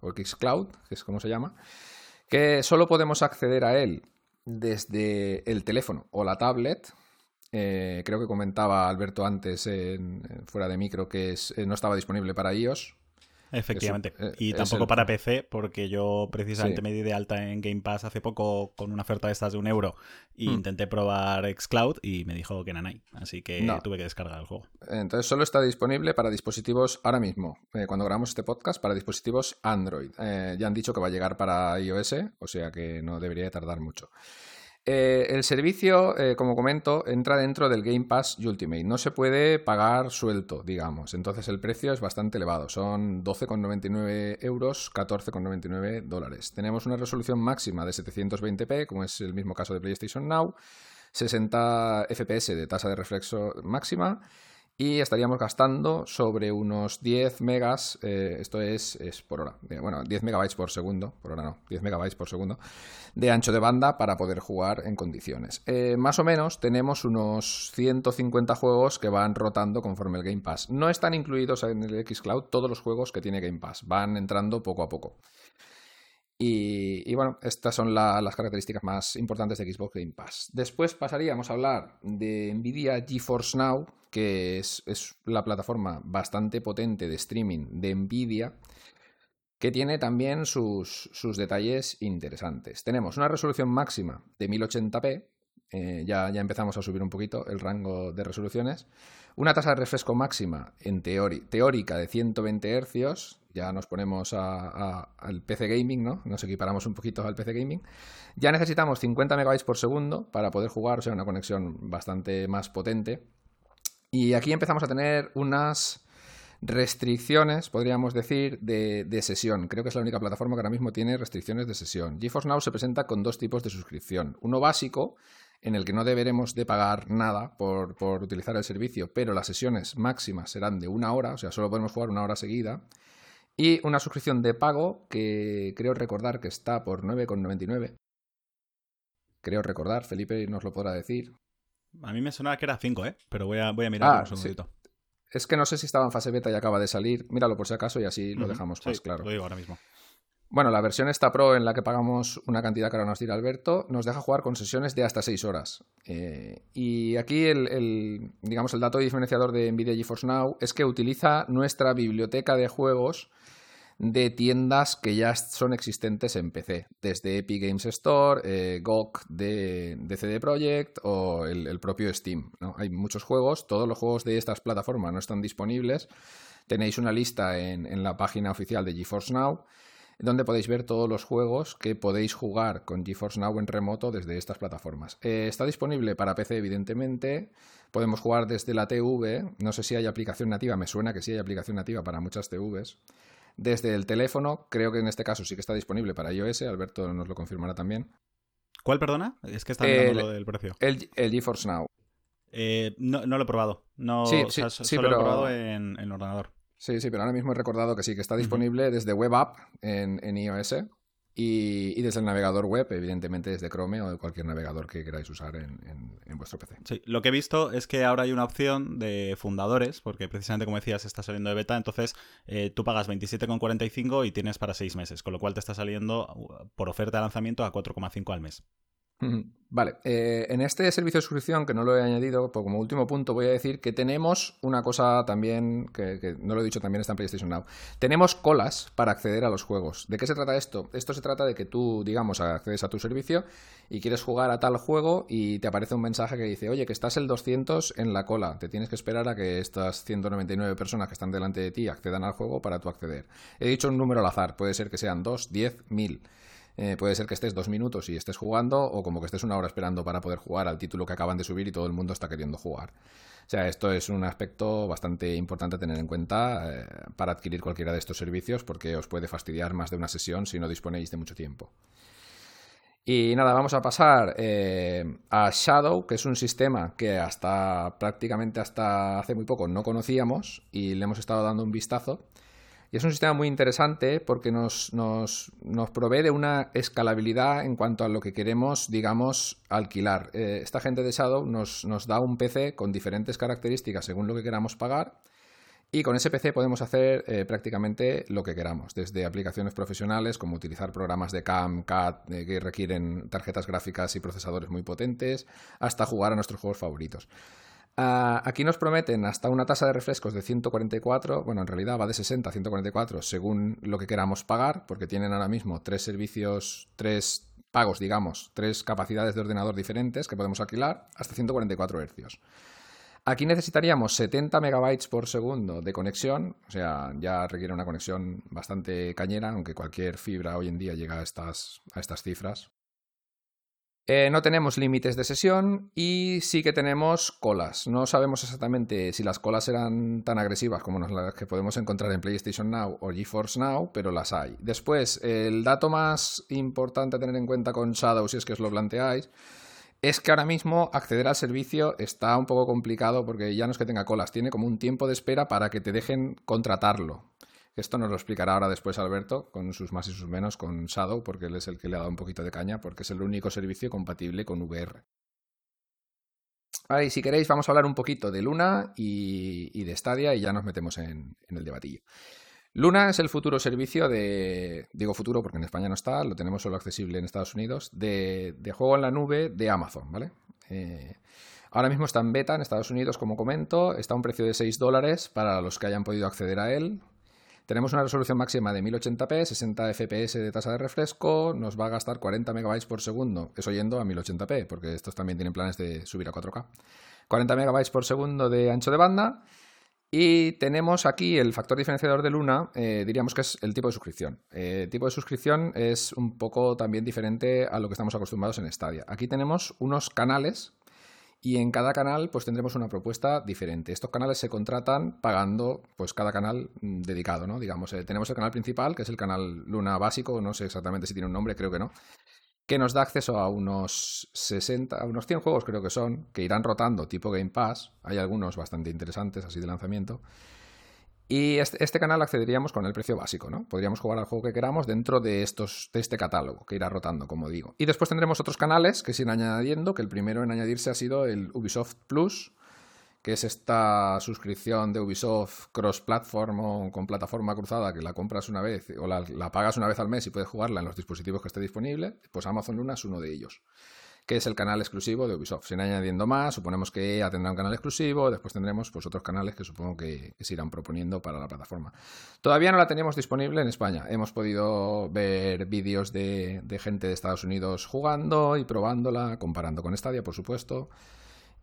Speaker 1: o Xcloud, que es como se llama, que solo podemos acceder a él desde el teléfono o la tablet. Eh, creo que comentaba Alberto antes, fuera de micro, que no estaba disponible para iOS,
Speaker 3: Efectivamente. Eh, y tampoco para PC, porque yo precisamente me di de alta en Game Pass hace poco con una oferta de estas de un euro e intenté probar Xcloud y me dijo que nanay. Así que tuve que descargar el juego.
Speaker 1: Entonces solo está disponible para dispositivos ahora mismo, eh, cuando grabamos este podcast, para dispositivos Android. Eh, ya han dicho que va a llegar para iOS, o sea que no debería tardar mucho. Eh, el servicio, eh, como comento, entra dentro del Game Pass Ultimate. No se puede pagar suelto, digamos. Entonces el precio es bastante elevado. Son 12,99 euros, 14,99 dólares. Tenemos una resolución máxima de 720p, como es el mismo caso de PlayStation Now. 60 FPS de tasa de reflexo máxima y estaríamos gastando sobre unos 10 megas, eh, esto es, es, por hora, bueno, 10 megabytes por segundo, por hora no, 10 megabytes por segundo, de ancho de banda para poder jugar en condiciones. Eh, más o menos tenemos unos 150 juegos que van rotando conforme el Game Pass. No están incluidos en el Xcloud todos los juegos que tiene Game Pass, van entrando poco a poco. Y, bueno, estas son las características más importantes de Xbox Game Pass. Después pasaríamos a hablar de Nvidia GeForce Now, que es, la plataforma bastante potente de streaming de Nvidia, que tiene también sus, detalles interesantes. Tenemos una resolución máxima de 1080p, eh, ya, ya, empezamos a subir un poquito el rango de resoluciones. Una tasa de refresco máxima en teórica de 120 Hz, ya nos ponemos al PC Gaming, ¿no? Nos equiparamos un poquito al PC Gaming. Ya necesitamos 50 MB por segundo para poder jugar, o sea, una conexión bastante más potente. Y aquí empezamos a tener unas restricciones, podríamos decir, de, de, sesión. Creo que es la única plataforma que ahora mismo tiene restricciones de sesión. GeForce Now se presenta con dos tipos de suscripción. Uno básico, en el que no deberemos de pagar nada por, por utilizar el servicio, pero las sesiones máximas serán de una hora, o sea, solo podemos jugar una hora seguida. Y una suscripción de pago que creo recordar que está por 9,99. Creo recordar, Felipe nos lo podrá decir.
Speaker 3: A mí me sonaba que era 5, ¿eh? Pero voy a, voy a mirar ah, un segundito.
Speaker 1: Es que no sé si estaba en fase beta y acaba de salir. Míralo por si acaso y así lo dejamos más claro.
Speaker 3: Lo digo ahora mismo.
Speaker 1: Bueno, la versión esta Pro en la que pagamos una cantidad que ahora nos dirá Alberto nos deja jugar con sesiones de hasta 6 horas. Eh, y aquí el, digamos, el dato diferenciador de NVIDIA GeForce Now es que utiliza nuestra biblioteca de juegos de tiendas que ya son existentes en PC, desde Epic Games Store, eh, GOG de, CD Projekt o el, propio Steam. Hay muchos juegos, todos los juegos de estas plataformas no están disponibles. Tenéis una lista en, en la página oficial de GeForce Now donde podéis ver todos los juegos que podéis jugar con GeForce Now en remoto desde estas plataformas. Eh, está disponible para PC, evidentemente. Podemos jugar desde la TV. No sé si hay aplicación nativa, me suena que sí hay aplicación nativa para muchas TVs. Desde el teléfono, creo que en este caso sí que está disponible para iOS. Alberto nos lo confirmará también.
Speaker 3: ¿Cuál, perdona? Es que está mirando lo del precio.
Speaker 1: El, GeForce Now.
Speaker 3: Eh, no, lo he probado. No, sí, sí, solo lo he probado en, en ordenador.
Speaker 1: Sí, sí, pero ahora mismo he recordado que sí, que está disponible desde Web App en, iOS y, desde el navegador web, evidentemente desde Chrome o de cualquier navegador que queráis usar en, vuestro PC.
Speaker 3: Sí, lo que he visto es que ahora hay una opción de fundadores, porque precisamente como decías está saliendo de beta, entonces eh, tú pagas 27,45 y tienes para 6 meses, con lo cual te está saliendo uh, por oferta de lanzamiento a 4,5 al mes.
Speaker 1: Vale, eh, en este servicio de suscripción, que no lo he añadido, pues como último punto voy a decir que tenemos una cosa también, que, no lo he dicho también está en PlayStation Now. Tenemos colas para acceder a los juegos. ¿De qué se trata esto? Esto se trata de que tú, digamos, accedes a tu servicio y quieres jugar a tal juego y te aparece un mensaje que dice, oye, que estás el 200 en la cola, te tienes que esperar a que estas 199 personas que están delante de ti accedan al juego para tú acceder. He dicho un número al azar, puede ser que sean 2, 10, 1000. Eh, puede ser que estés dos minutos y estés jugando, o como que estés una hora esperando para poder jugar al título que acaban de subir y todo el mundo está queriendo jugar. O sea, esto es un aspecto bastante importante a tener en cuenta eh, para adquirir cualquiera de estos servicios, porque os puede fastidiar más de una sesión si no disponéis de mucho tiempo. Y nada, vamos a pasar eh, a Shadow, que es un sistema que hasta prácticamente hasta hace muy poco no conocíamos y le hemos estado dando un vistazo. Y es un sistema muy interesante porque nos, nos, nos provee de una escalabilidad en cuanto a lo que queremos, digamos, alquilar. Eh, esta gente de Shadow nos, nos da un PC con diferentes características según lo que queramos pagar. Y con ese PC podemos hacer eh, prácticamente lo que queramos, desde aplicaciones profesionales como utilizar programas de CAM, CAD eh, que requieren tarjetas gráficas y procesadores muy potentes, hasta jugar a nuestros juegos favoritos. Ah, aquí nos prometen hasta una tasa de refrescos de 144, bueno, en realidad va de 60 a 144 según lo que queramos pagar, porque tienen ahora mismo tres servicios, tres pagos, digamos, tres capacidades de ordenador diferentes que podemos alquilar hasta 144 Hz. Aquí necesitaríamos 70 megabytes por segundo de conexión, o sea, ya requiere una conexión bastante cañera, aunque cualquier fibra hoy en día llega a estas, a estas cifras. Eh, no tenemos límites de sesión y sí que tenemos colas. No sabemos exactamente si las colas eran tan agresivas como las que podemos encontrar en PlayStation Now o GeForce Now, pero las hay. Después, el dato más importante a tener en cuenta con Shadow, si es que os lo planteáis, es que ahora mismo acceder al servicio está un poco complicado porque ya no es que tenga colas, tiene como un tiempo de espera para que te dejen contratarlo. Esto nos lo explicará ahora después Alberto, con sus más y sus menos, con Shadow, porque él es el que le ha dado un poquito de caña, porque es el único servicio compatible con VR. Ahora, y si queréis, vamos a hablar un poquito de Luna y, de Stadia y ya nos metemos en, el debatillo. Luna es el futuro servicio de, digo futuro porque en España no está, lo tenemos solo accesible en Estados Unidos, de, juego en la nube de Amazon, ¿vale? Eh, ahora mismo está en beta en Estados Unidos, como comento, está a un precio de 6 dólares para los que hayan podido acceder a él. Tenemos una resolución máxima de 1080p, 60 fps de tasa de refresco, nos va a gastar 40 megabytes por segundo, eso yendo a 1080p, porque estos también tienen planes de subir a 4K. 40 megabytes por segundo de ancho de banda y tenemos aquí el factor diferenciador de Luna, eh, diríamos que es el tipo de suscripción. El eh, tipo de suscripción es un poco también diferente a lo que estamos acostumbrados en Stadia. Aquí tenemos unos canales y en cada canal pues tendremos una propuesta diferente. Estos canales se contratan pagando pues cada canal mm, dedicado, ¿no? Digamos, eh, tenemos el canal principal, que es el canal Luna básico, no sé exactamente si tiene un nombre, creo que no que nos da acceso a unos 60, a unos 100 juegos creo que son, que irán rotando tipo Game Pass. Hay algunos bastante interesantes así de lanzamiento. Y este, este, canal accederíamos con el precio básico, ¿no? Podríamos jugar al juego que queramos dentro de, estos, de este catálogo, que irá rotando, como digo. Y después tendremos otros canales que se irán añadiendo, que el primero en añadirse ha sido el Ubisoft Plus, que es esta suscripción de Ubisoft cross-platform o con plataforma cruzada que la compras una vez o la, pagas una vez al mes y puedes jugarla en los dispositivos que esté disponible, pues Amazon Luna es uno de ellos, que es el canal exclusivo de Ubisoft. Si añadiendo más, suponemos que ya tendrá un canal exclusivo, después tendremos pues, otros canales que supongo que, se irán proponiendo para la plataforma. Todavía no la tenemos disponible en España. Hemos podido ver vídeos de, gente de Estados Unidos jugando y probándola, comparando con Stadia, por supuesto.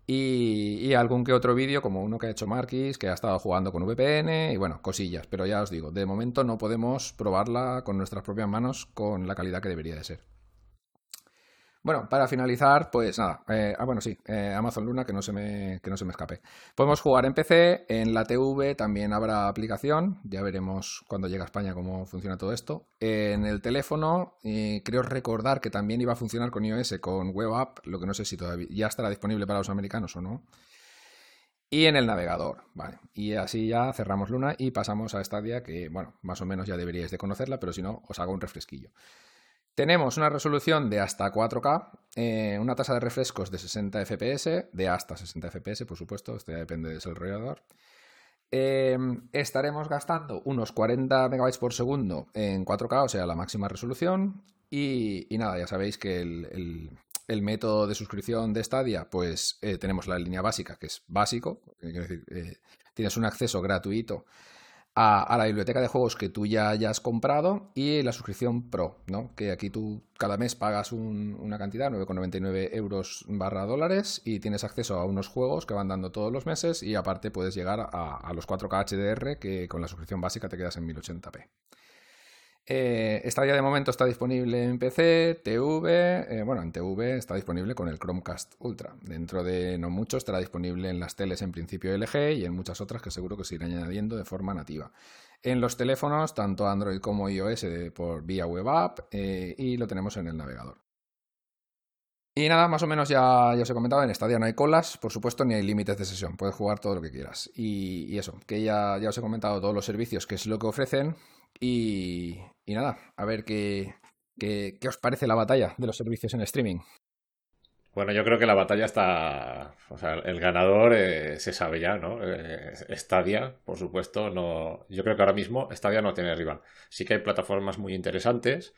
Speaker 1: Y, algún que otro vídeo, como uno que ha hecho Marquis, que ha estado jugando con VPN y bueno, cosillas. Pero ya os digo, de momento no podemos probarla con nuestras propias manos con la calidad que debería de ser. Bueno, para finalizar, pues nada. Eh, ah, bueno, sí, eh, Amazon Luna, que no, se me, que no se me escape. Podemos jugar en PC, en la TV también habrá aplicación. Ya veremos cuando llegue a España cómo funciona todo esto. En el teléfono, eh, creo recordar que también iba a funcionar con iOS, con Web App, lo que no sé si todavía ya estará disponible para los americanos o no. Y en el navegador, vale. Y así ya cerramos Luna y pasamos a Stadia, que bueno, más o menos ya deberíais de conocerla, pero si no, os hago un refresquillo. Tenemos una resolución de hasta 4K, eh, una tasa de refrescos de 60 FPS, de hasta 60 FPS, por supuesto, esto ya depende del desarrollador. Em, estaremos gastando unos 40 MB por segundo en 4K, o sea, la máxima resolución. Y, nada, ya sabéis que el, método de suscripción de Stadia, pues eh, tenemos la línea básica, que es básico, es decir, eh, tienes un acceso gratuito a, la biblioteca de juegos que tú ya hayas comprado y la suscripción Pro, ¿no? Que aquí tú cada mes pagas una cantidad, 9,99 euros barra dólares, y tienes acceso a unos juegos que van dando todos los meses y aparte puedes llegar a, a los 4K HDR que con la suscripción básica te quedas en 1080p. Eh, de momento está disponible en PC, TV, eh, bueno, en TV está disponible con el Chromecast Ultra. Dentro de no mucho estará disponible en las teles en principio LG y en muchas otras que seguro que se irán añadiendo de forma nativa. En los teléfonos, tanto Android como iOS por vía web app eh, y lo tenemos en el navegador. Y nada, más o menos ya, ya os he comentado, en Stadia no hay colas, por supuesto, ni hay límites de sesión, puedes jugar todo lo que quieras. Y, eso, que ya, ya os he comentado todos los servicios, que es lo que ofrecen, y, nada, a ver qué, qué, os parece la batalla de los servicios en streaming.
Speaker 2: Bueno, yo creo que la batalla está. O sea, el ganador eh, se sabe ya, ¿no? Eh, Stadia, por supuesto, no. Yo creo que ahora mismo Stadia no tiene rival. Sí que hay plataformas muy interesantes.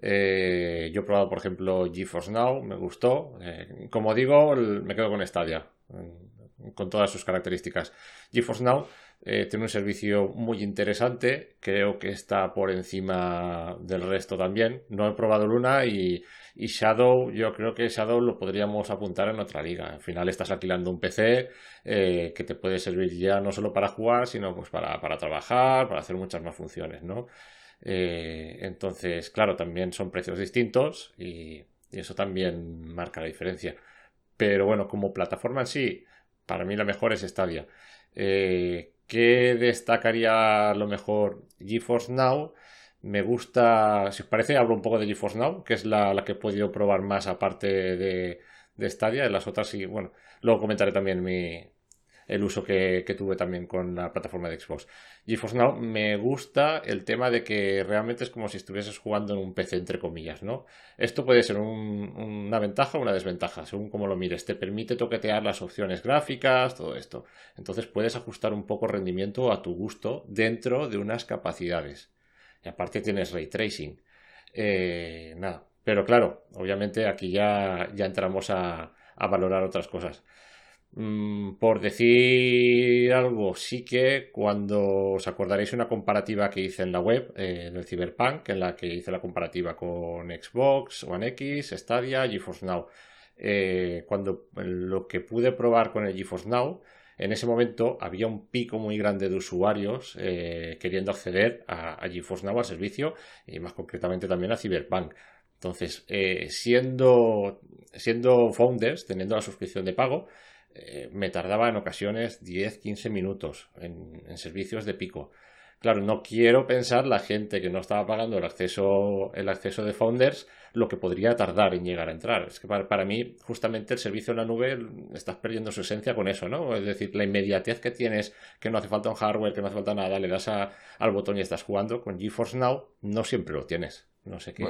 Speaker 2: Eh, yo he probado, por ejemplo, GeForce Now, me gustó. como digo, me quedo con Stadia, con todas sus características. GeForce Now eh, tiene un servicio muy interesante, creo que está por encima del resto también. No he probado Luna y, Shadow, yo creo que Shadow lo podríamos apuntar en otra liga. Al final estás alquilando un PC eh, que te puede servir ya no solo para jugar, sino pues para, trabajar, para hacer muchas más funciones, ¿no? Eh, entonces, claro, también son precios distintos y, eso también marca la diferencia. Pero bueno, como plataforma en sí, para mí la mejor es Stadia. ¿Qué destacaría lo mejor GeForce Now? Me gusta, si os parece, hablo un poco de GeForce Now, que es la, que he podido probar más aparte de, de Stadia. De las otras, sí, bueno, luego comentaré también mi, el uso que, tuve también con la plataforma de Xbox. GeForce Now me gusta el tema de que realmente es como si estuvieses jugando en un PC, entre comillas, ¿no? Esto puede ser una ventaja o una desventaja, según como lo mires. Te permite toquetear las opciones gráficas, todo esto. Entonces puedes ajustar un poco rendimiento a tu gusto dentro de unas capacidades. Y aparte tienes ray tracing. Eh, nada. Pero claro, obviamente aquí ya, ya entramos a, a valorar otras cosas. Mm, por decir algo, sí que cuando os acordaréis una comparativa que hice en la web eh, del Cyberpunk, en la que hice la comparativa con Xbox, One X, Stadia, GeForce Now. Eh, cuando lo que pude probar con el GeForce Now, en ese momento había un pico muy grande de usuarios eh, queriendo acceder a, a, GeForce Now al servicio y más concretamente también a Cyberpunk. Entonces, siendo, siendo founders, teniendo la suscripción de pago, eh, me tardaba en ocasiones 10-15 minutos en, servicios de pico. Claro, no quiero pensar la gente que no estaba pagando el acceso, el acceso de Founders lo que podría tardar en llegar a entrar. Es que para, mí, justamente el servicio en la nube estás perdiendo su esencia con eso, ¿no? Es decir, la inmediatez que tienes, que no hace falta un hardware, que no hace falta nada, le das al botón y estás jugando. Con GeForce Now no siempre lo tienes. No sé qué.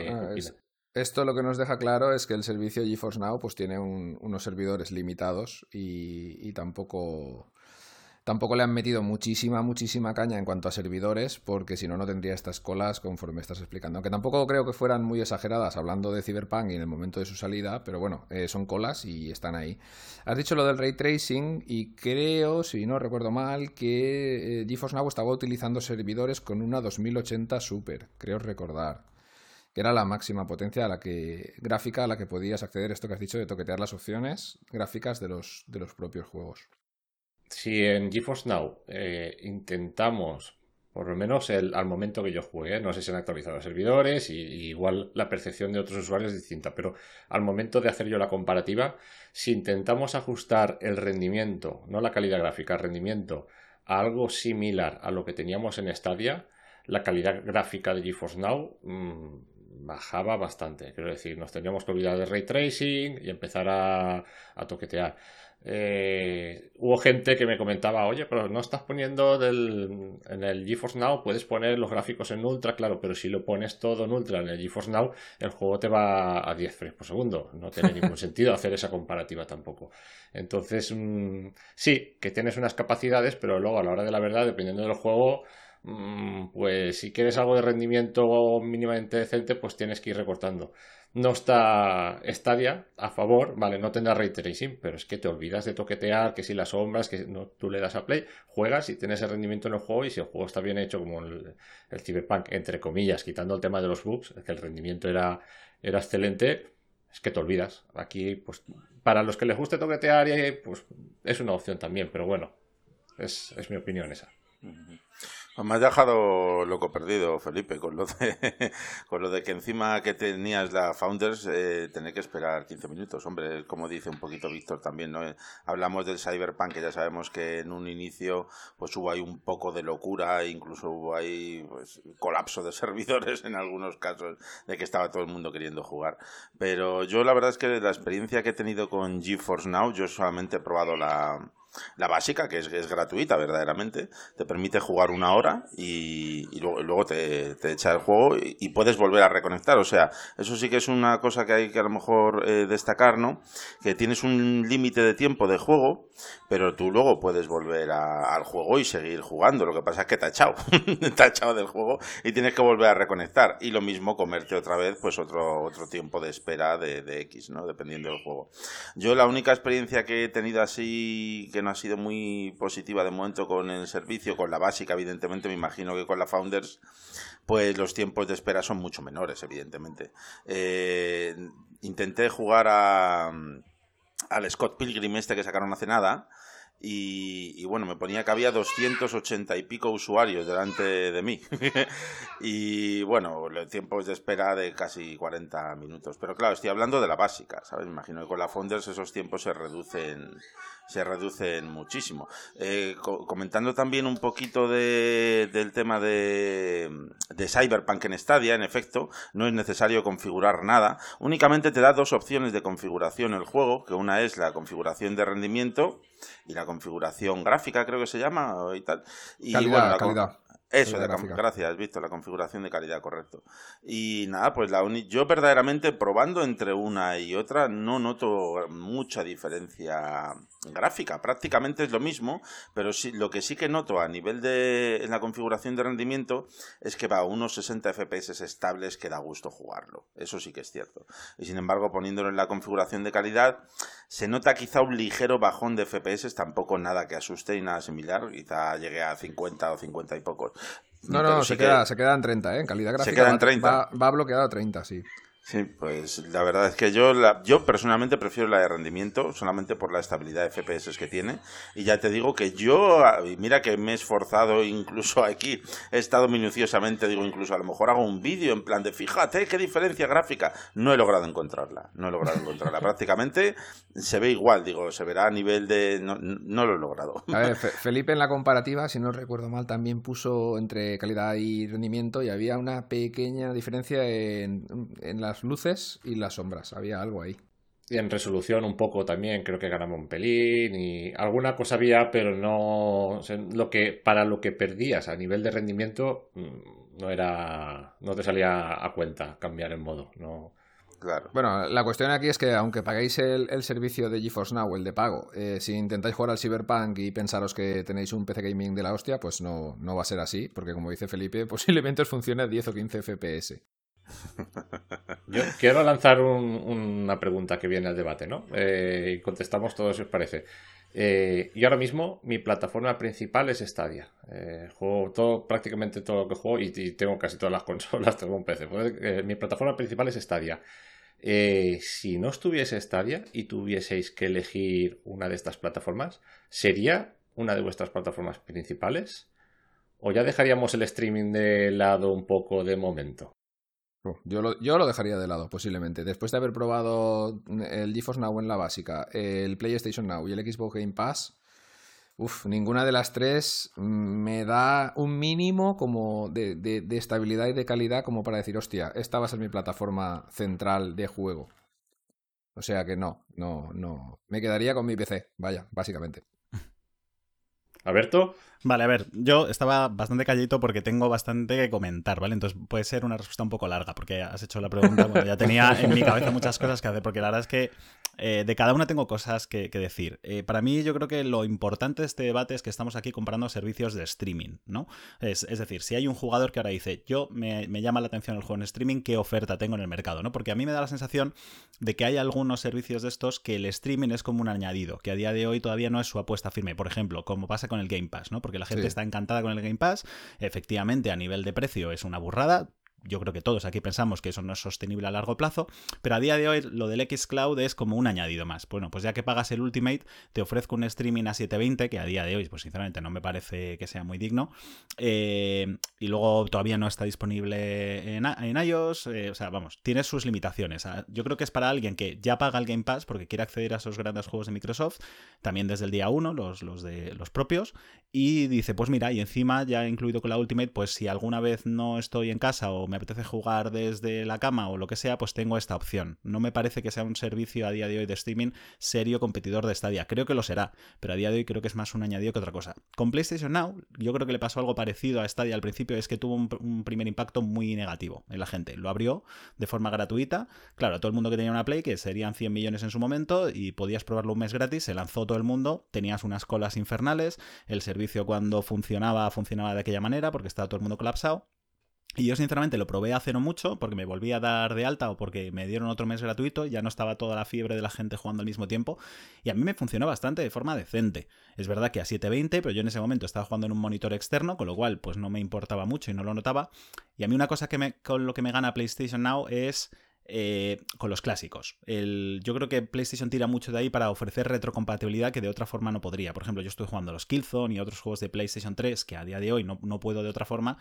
Speaker 6: Esto lo que nos deja claro es que el servicio GeForce Now pues tiene unos servidores limitados y, tampoco, tampoco le han metido muchísima, muchísima caña en cuanto a servidores, porque si no, no tendría estas colas conforme estás explicando. Aunque tampoco creo que fueran muy exageradas hablando de Cyberpunk y en el momento de su salida, pero bueno, eh, son colas y están ahí. Has dicho lo del ray tracing y creo, si no recuerdo mal, que eh, GeForce Now estaba utilizando servidores con una 2080 Super, creo recordar que era la máxima potencia a la que, gráfica a la que podías acceder, esto que has dicho de toquetear las opciones gráficas de los, de los propios juegos.
Speaker 2: Si en GeForce Now eh, intentamos, por lo menos al momento que yo jugué, no sé si han actualizado los servidores y, igual la percepción de otros usuarios es distinta, pero al momento de hacer yo la comparativa, si intentamos ajustar el rendimiento, no la calidad gráfica, el rendimiento, a algo similar a lo que teníamos en Stadia, la calidad gráfica de GeForce Now mm, bajaba bastante. Quiero decir, nos teníamos que olvidar de ray tracing y empezar a, toquetear. Eh, hubo gente que me comentaba, oye, pero no estás poniendo del, en el GeForce Now, puedes poner los gráficos en ultra, claro, pero si lo pones todo en ultra en el GeForce Now, el juego te va a 10 frames por segundo. No tiene ningún sentido hacer esa comparativa tampoco. Entonces, mm, sí, que tienes unas capacidades, pero luego a la hora de la verdad, dependiendo del juego, pues si quieres algo de rendimiento mínimamente decente, pues tienes que ir recortando. No está Stadia a favor, vale, no tendrá ray tracing, pero es que te olvidas de toquetear, que si las sombras, que no, tú le das a play, juegas y tienes el rendimiento en el juego y si el juego está bien hecho como el, Cyberpunk, entre comillas, quitando el tema de los bugs, que el rendimiento era, era excelente, es que te olvidas. Aquí, pues, para los que les guste toquetear, pues es una opción también, pero bueno, es, es mi opinión esa.
Speaker 4: Me has dejado loco perdido, Felipe, con lo de, con lo de que encima que tenías la Founders, eh, tener que esperar 15 minutos. Hombre, como dice un poquito Víctor también, ¿no? Hablamos del Cyberpunk, que ya sabemos que en un inicio pues hubo ahí un poco de locura, incluso hubo ahí pues, colapso de servidores en algunos casos, de que estaba todo el mundo queriendo jugar. Pero yo la verdad es que la experiencia que he tenido con GeForce Now, yo solamente he probado la la básica, que es, es, gratuita verdaderamente, te permite jugar una hora y, luego, te, echa el juego y, puedes volver a reconectar. O sea, eso sí que es una cosa que hay que a lo mejor eh, destacar, ¿no? Que tienes un límite de tiempo de juego, pero tú luego puedes volver al juego y seguir jugando. Lo que pasa es que te ha echado, te ha del juego y tienes que volver a reconectar. Y lo mismo comerte otra vez, pues otro, otro tiempo de espera de, de X, ¿no? Dependiendo del juego. Yo la única experiencia que he tenido así que no ha sido muy positiva de momento con el servicio, con la básica, evidentemente, me imagino que con la Founders, pues los tiempos de espera son mucho menores, evidentemente. Eh, intenté jugar a, al Scott Pilgrim este que sacaron hace nada. Y, bueno, me ponía que había 280 y pico usuarios delante de mí. y bueno, el tiempo de espera de casi 40 minutos. Pero claro, estoy hablando de la básica, ¿sabes? Me imagino que con la Founders esos tiempos se reducen se reducen muchísimo. Eh, comentando también un poquito de, del tema de, de Cyberpunk en Stadia, en efecto, no es necesario configurar nada, únicamente te da dos opciones de configuración el juego, que una es la configuración de rendimiento y la configuración gráfica, creo que se llama, y tal. Y
Speaker 1: calidad, calidad.
Speaker 4: Eso, de gracias, visto la configuración de calidad, correcto. Y nada, pues la yo verdaderamente probando entre una y otra no noto mucha diferencia gráfica. Prácticamente es lo mismo, pero sí, lo que sí que noto a nivel de en la configuración de rendimiento es que va a unos 60 FPS estables que da gusto jugarlo. Eso sí que es cierto. Y sin embargo, poniéndolo en la configuración de calidad, se nota quizá un ligero bajón de FPS, tampoco nada que asuste y nada similar. Quizá llegue a 50 o 50 y pocos.
Speaker 1: No, no, se, queda, se queda en 30, ¿eh? En calidad gráfica. Se queda en 30. Va, va bloqueado a 30, sí.
Speaker 4: Sí, pues la verdad es que yo, la, yo personalmente prefiero la de rendimiento solamente por la estabilidad de FPS que tiene. Y ya te digo que yo, mira que me he esforzado incluso aquí, he estado minuciosamente, digo incluso a lo mejor hago un vídeo en plan de fíjate qué diferencia gráfica. No he logrado encontrarla, no he logrado encontrarla. Prácticamente se ve igual, digo, se verá a nivel de... No, no lo he logrado.
Speaker 1: A ver, Felipe en la comparativa, si no recuerdo mal, también puso entre calidad y rendimiento y había una pequeña diferencia en, en la las luces y las sombras. Había algo ahí.
Speaker 2: Y en resolución un poco también, creo que ganamos un pelín y alguna cosa había, pero no lo que para lo que perdías a nivel de rendimiento mm, no era no te salía a cuenta cambiar el modo, no
Speaker 4: Claro.
Speaker 1: Bueno, la cuestión aquí es que aunque pagáis el, servicio de GeForce Now, el de pago, eh, si intentáis jugar al Cyberpunk y pensaros que tenéis un PC gaming de la hostia, pues no, no va a ser así, porque como dice Felipe, posiblemente os funcione a 10 o 15 FPS.
Speaker 2: Yo quiero lanzar una pregunta que viene al debate, ¿no? Eh, contestamos todos si os parece. Eh, y ahora mismo mi plataforma principal es Stadia. Eh, juego todo, prácticamente todo lo que juego y, tengo casi todas las consolas, tengo un PC. Pues, mi plataforma principal es Stadia. si no estuviese Stadia y tuvieseis que elegir una de estas plataformas, ¿sería una de vuestras plataformas principales? ¿O ya dejaríamos el streaming de lado un poco de momento?
Speaker 1: Yo lo, yo lo dejaría de lado, posiblemente. Después de haber probado el GeForce Now en la básica, el PlayStation Now y el Xbox Game Pass, uf, ninguna de las tres me da un mínimo como de, de, estabilidad y de calidad como para decir, hostia, esta va a ser mi plataforma central de juego. O sea que no, no, no. Me quedaría con mi PC, vaya, básicamente.
Speaker 2: Alberto.
Speaker 3: Vale, a ver, yo estaba bastante calladito porque tengo bastante que comentar, ¿vale? Entonces puede ser una respuesta un poco larga porque has hecho la pregunta, bueno, ya tenía en mi cabeza muchas cosas que hacer, porque la verdad es que eh, de cada una tengo cosas que, decir. Eh, para mí yo creo que lo importante de este debate es que estamos aquí comparando servicios de streaming, ¿no? Es, decir, si hay un jugador que ahora dice, yo me, me, llama la atención el juego en streaming, ¿qué oferta tengo en el mercado, ¿no? Porque a mí me da la sensación de que hay algunos servicios de estos que el streaming es como un añadido, que a día de hoy todavía no es su apuesta firme, por ejemplo, como pasa con el Game Pass, ¿no? Porque la gente está encantada con el Game Pass. Efectivamente, a nivel de precio es una burrada yo creo que todos aquí pensamos que eso no es sostenible a largo plazo, pero a día de hoy lo del Xcloud es como un añadido más. Bueno, pues ya que pagas el Ultimate, te ofrezco un streaming a 720, que a día de hoy, pues sinceramente no me parece que sea muy digno, eh, y luego todavía no está disponible en, iOS, eh, o sea, vamos, tiene sus limitaciones. Ah, yo creo que es para alguien que ya paga el Game Pass porque quiere acceder a esos grandes juegos de Microsoft, también desde el día 1, los, los, de, los propios, y dice, pues mira, y encima ya incluido con la Ultimate, pues si alguna vez no estoy en casa o me apetece jugar desde la cama o lo que sea, pues tengo esta opción. No me parece que sea un servicio a día de hoy de streaming serio competidor de Stadia. Creo que lo será, pero a día de hoy creo que es más un añadido que otra cosa. Con PlayStation Now, yo creo que le pasó algo parecido a Stadia al principio, es que tuvo un, primer impacto muy negativo en la gente. Lo abrió de forma gratuita. Claro, a todo el mundo que tenía una Play, que serían 100 millones en su momento, y podías probarlo un mes gratis, se lanzó todo el mundo, tenías unas colas infernales, el servicio cuando funcionaba, funcionaba de aquella manera, porque estaba todo el mundo colapsado. Y yo sinceramente lo probé hace no mucho porque me volví a dar de alta o porque me dieron otro mes gratuito, ya no estaba toda la fiebre de la gente jugando al mismo tiempo y a mí me funcionó bastante de forma decente. Es verdad que a 720, pero yo en ese momento estaba jugando en un monitor externo, con lo cual pues no me importaba mucho y no lo notaba. Y a mí una cosa que me, con lo que me gana PlayStation Now es eh, con los clásicos. yo creo que PlayStation tira mucho de ahí para ofrecer retrocompatibilidad que de otra forma no podría. Por ejemplo, yo estoy jugando los Killzone y otros juegos de PlayStation 3 que a día de hoy no, no puedo de otra forma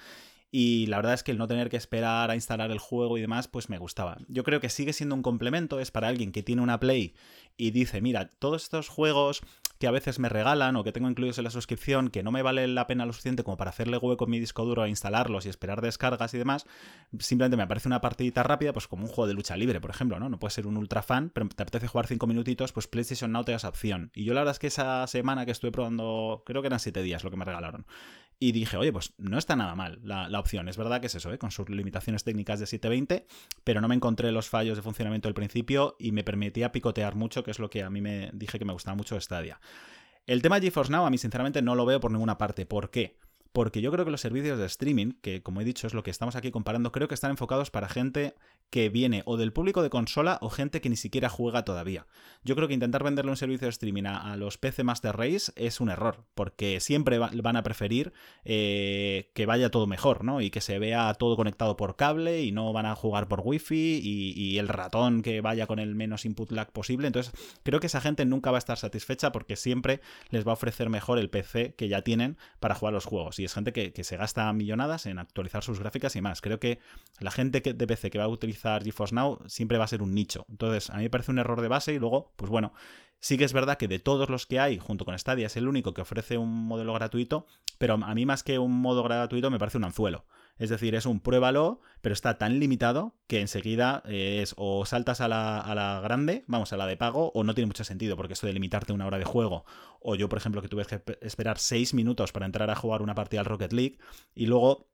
Speaker 3: y la verdad es que el no tener que esperar a instalar el juego y demás, pues me gustaba. Yo creo que sigue siendo un complemento, es para alguien que tiene una Play y dice, mira, todos estos juegos que a veces me regalan o que tengo incluidos en la suscripción que no me vale la pena lo suficiente como para hacerle hueco con mi disco duro a instalarlos y esperar descargas y demás, simplemente me aparece una partidita rápida, pues como un juego de lucha libre, por ejemplo, ¿no? No puedes ser un ultra fan, pero te apetece jugar cinco minutitos, pues PlayStation Now te da esa opción. Y yo la verdad es que esa semana que estuve probando, creo que eran siete días lo que me regalaron. Y dije, oye, pues no está nada mal la, opción. Es verdad que es eso, ¿eh? con sus limitaciones técnicas de 720, pero no me encontré los fallos de funcionamiento al principio y me permitía picotear mucho, que es lo que a mí me dije que me gustaba mucho de Stadia. El tema GeForce Now a mí sinceramente no lo veo por ninguna parte. ¿Por qué? Porque yo creo que los servicios de streaming, que como he dicho es lo que estamos aquí comparando, creo que están enfocados para gente que viene o del público de consola o gente que ni siquiera juega todavía. Yo creo que intentar venderle un servicio de streaming a, los PC Master Race es un error, porque siempre van a preferir eh, que vaya todo mejor, ¿no? Y que se vea todo conectado por cable y no van a jugar por wifi y, y el ratón que vaya con el menos input lag posible. Entonces, creo que esa gente nunca va a estar satisfecha porque siempre les va a ofrecer mejor el PC que ya tienen para jugar los juegos y es gente que, se gasta millonadas en actualizar sus gráficas y más. Creo que la gente que, de PC que va a utilizar GeForce Now siempre va a ser un nicho. Entonces, a mí me parece un error de base y luego, pues bueno, sí que es verdad que de todos los que hay, junto con Stadia, es el único que ofrece un modelo gratuito, pero a mí más que un modo gratuito me parece un anzuelo. Es decir, es un pruébalo, pero está tan limitado que enseguida eh, es o saltas a la, a la, grande, vamos, a la de pago, o no tiene mucho sentido, porque esto de limitarte una hora de juego, o yo, por ejemplo, que tuve que esperar seis minutos para entrar a jugar una partida al Rocket League, y luego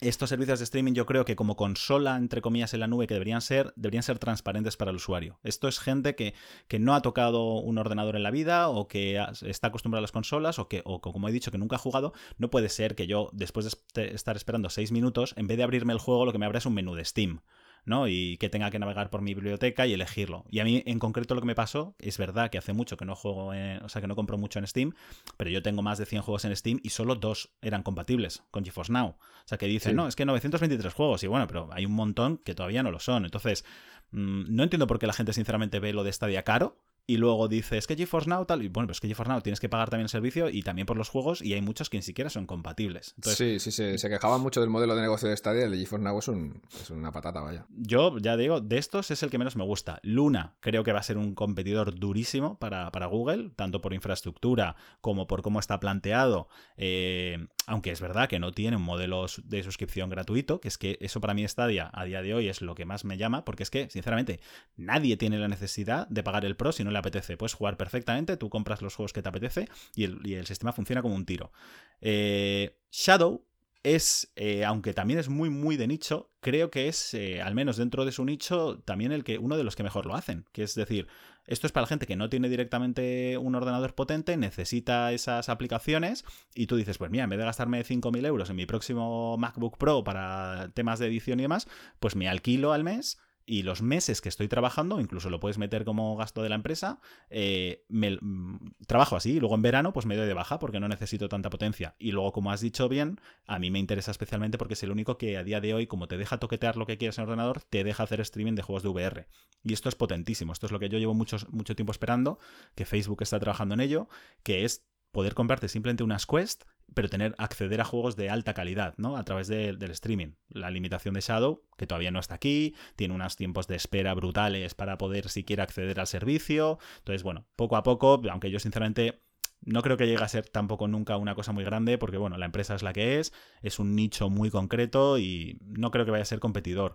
Speaker 3: estos servicios de streaming yo creo que como consola, entre comillas, en la nube que deberían ser, deberían ser transparentes para el usuario. Esto es gente que, que no ha tocado un ordenador en la vida o que está acostumbrada a las consolas o que, o como he dicho, que nunca ha jugado. No puede ser que yo, después de estar esperando seis minutos, en vez de abrirme el juego, lo que me abra es un menú de Steam. ¿No? Y que tenga que navegar por mi biblioteca y elegirlo. Y a mí, en concreto, lo que me pasó, es verdad que hace mucho que no juego, o sea, que no compro mucho en Steam, pero yo tengo más de 100 juegos en Steam y solo dos eran compatibles con GeForce Now. O sea, que dicen, no, es que 923 juegos, y bueno, pero hay un montón que todavía no lo son. Entonces, mm, no entiendo por qué la gente, sinceramente, ve lo de Stadia caro y luego dices es que GeForce Now tal, y bueno, pues que GeForce Now tienes que pagar también el servicio y también por los juegos y hay muchos que ni siquiera son compatibles.
Speaker 6: sí, sí, sí, se quejaban mucho del modelo de negocio de Stadia, el de GeForce Now es, un, es una patata, vaya.
Speaker 3: Yo ya digo, de estos es el que menos me gusta. Luna creo que va a ser un competidor durísimo para, para Google, tanto por infraestructura como por cómo está planteado. Eh, aunque es verdad que no tiene un modelo de suscripción gratuito, que es que eso para mí Stadia a día de hoy es lo que más me llama, porque es que, sinceramente, nadie tiene la necesidad de pagar el Pro si no le apetece. Puedes jugar perfectamente, tú compras los juegos que te apetece y el, sistema funciona como un tiro. Eh, Shadow es, eh, aunque también es muy, muy de nicho, creo que es, eh, al menos dentro de su nicho, también el que, uno de los que mejor lo hacen. Que es decir, esto es para la gente que no tiene directamente un ordenador potente, necesita esas aplicaciones y tú dices, pues mira, en vez de gastarme 5.000 euros en mi próximo MacBook Pro para temas de edición y demás, pues me alquilo al mes y los meses que estoy trabajando, incluso lo puedes meter como gasto de la empresa, eh, mm, trabajo así, y luego en verano pues me doy de baja porque no necesito tanta potencia. Y luego, como has dicho bien, a mí me interesa especialmente porque es el único que a día de hoy, como te deja toquetear lo que quieres en el ordenador, te deja hacer streaming de juegos de VR. Y esto es potentísimo, esto es lo que yo llevo mucho, mucho tiempo esperando, que Facebook está trabajando en ello, que es poder comprarte simplemente unas Quest, pero tener acceder a juegos de alta calidad, ¿no? A través del streaming. La limitación de Shadow, que todavía no está aquí, tiene unos tiempos de espera brutales para poder siquiera acceder al servicio. Entonces, bueno, poco a poco, aunque yo sinceramente no creo que llegue a ser tampoco nunca una cosa muy grande, porque bueno, la empresa es la que es, es un nicho muy concreto y no creo que vaya a ser competidor.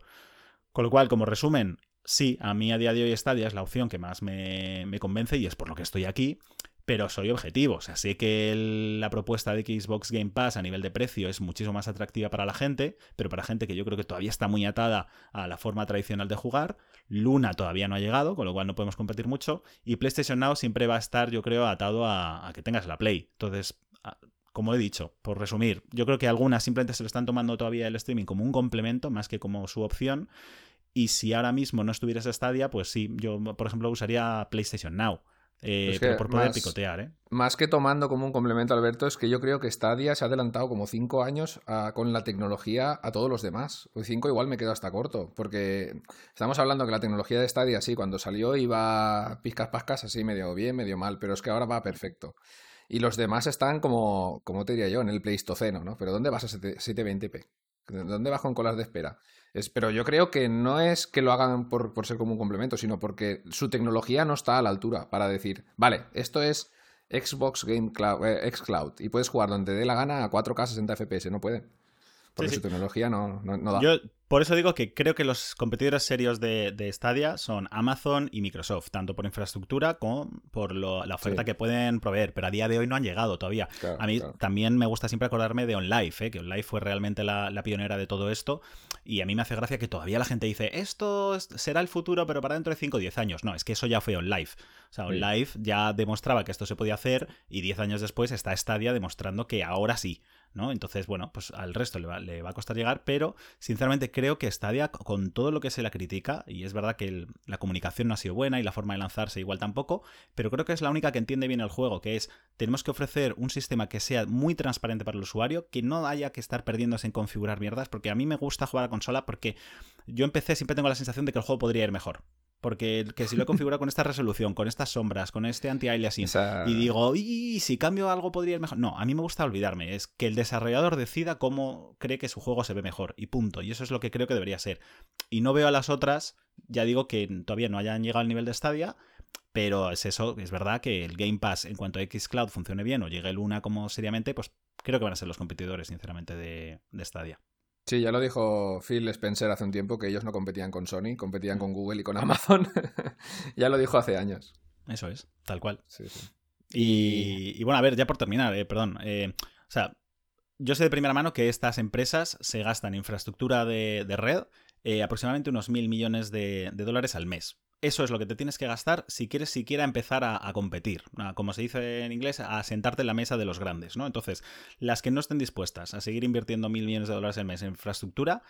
Speaker 3: Con lo cual, como resumen, sí, a mí a día de hoy Stadia es la opción que más me, me convence y es por lo que estoy aquí pero soy objetivo. O sea, sé que la propuesta de Xbox Game Pass a nivel de precio es muchísimo más atractiva para la gente, pero para gente que yo creo que todavía está muy atada a la forma tradicional de jugar. Luna todavía no ha llegado, con lo cual no podemos competir mucho. Y PlayStation Now siempre va a estar, yo creo, atado a, que tengas la Play. Entonces, como he dicho, por resumir, yo creo que algunas simplemente se lo están tomando todavía el streaming como un complemento más que como su opción. Y si ahora mismo no estuvieras Stadia, pues sí, yo por ejemplo usaría PlayStation Now. Eh, pero por poder picotear, ¿eh?
Speaker 6: Más que tomando como un complemento, Alberto, es que yo creo que Stadia se ha adelantado como cinco años con la tecnología a todos los demás. Cinco igual me quedo hasta corto, porque estamos hablando que la tecnología de Stadia, sí, cuando salió iba piscas pascas así medio bien, medio mal, pero es que ahora va perfecto. Y los demás están como, como te diría yo, en el Pleistoceno, ¿no? Pero ¿dónde vas a 720p? ¿Dónde vas con colas de espera? Pero yo creo que no es que lo hagan por, ser como un complemento, sino porque su tecnología no está a la altura para decir, vale, esto es Xbox Game Cloud, eh, y puedes jugar donde te dé la gana a 4K 60 FPS, no puede. Porque
Speaker 3: Sí,
Speaker 6: su tecnología no, no, no da.
Speaker 3: Yo por eso digo que creo que los competidores serios de, de Stadia son Amazon y Microsoft, tanto por infraestructura como por lo- la oferta
Speaker 6: Sí.
Speaker 3: que pueden proveer, pero a día de hoy no han llegado todavía.
Speaker 6: Claro,
Speaker 3: a mí
Speaker 6: claro.
Speaker 3: también me gusta siempre acordarme de OnLive, ¿eh? que OnLive fue realmente la, la pionera de todo esto, y a mí me hace gracia que todavía la gente dice, esto es- será el futuro, pero para dentro de 5 o 10 años. No, es que eso ya fue OnLive. O sea. OnLive ya demostraba que esto se podía hacer, y 10 años después está Stadia demostrando que ahora sí. ¿No? Entonces, bueno, pues al resto le va, a costar llegar, pero sinceramente creo que Stadia, con todo lo que se la critica, y es verdad que la comunicación no ha sido buena y la forma de lanzarse igual tampoco, pero creo que es la única que entiende bien el juego, que es tenemos que ofrecer un sistema que sea muy transparente para el usuario, que no haya que estar perdiéndose en configurar mierdas, porque a mí me gusta jugar a consola porque yo empecé, siempre tengo la sensación de que el juego podría ir mejor. Porque que si lo he configurado con esta resolución, con estas sombras, con este anti-aliasing,
Speaker 6: Esa-
Speaker 3: y digo, y si cambio algo podría ir mejor. No, a mí me gusta olvidarme. Es que el desarrollador decida cómo cree que su juego se ve mejor. Y punto. Y eso es lo que creo que debería ser. Y no veo a las otras, ya digo que todavía no hayan llegado al nivel de Stadia. Pero es eso, es verdad que el Game Pass, en cuanto a Xcloud funcione bien o llegue Luna como seriamente, pues creo que van a ser los competidores, sinceramente, de, de Stadia.
Speaker 6: Sí, ya lo dijo Phil Spencer hace un tiempo que ellos no competían con Sony,
Speaker 3: Mm.
Speaker 6: competían con Google y con Amazon. ya lo dijo hace años.
Speaker 3: Eso es, tal cual.
Speaker 6: Sí, sí.
Speaker 3: Y, y bueno, a ver, ya por terminar, eh, perdón. eh, o sea, yo sé de primera mano que estas empresas se gastan en infraestructura de, de red eh, aproximadamente unos mil millones de, de dólares al mes. Eso es lo que te tienes que gastar si quieres siquiera empezar a, competir. como se dice en inglés, a sentarte en la mesa de los grandes, ¿no? Entonces, las que no estén dispuestas a seguir invirtiendo mil millones de dólares al mes en infraestructura,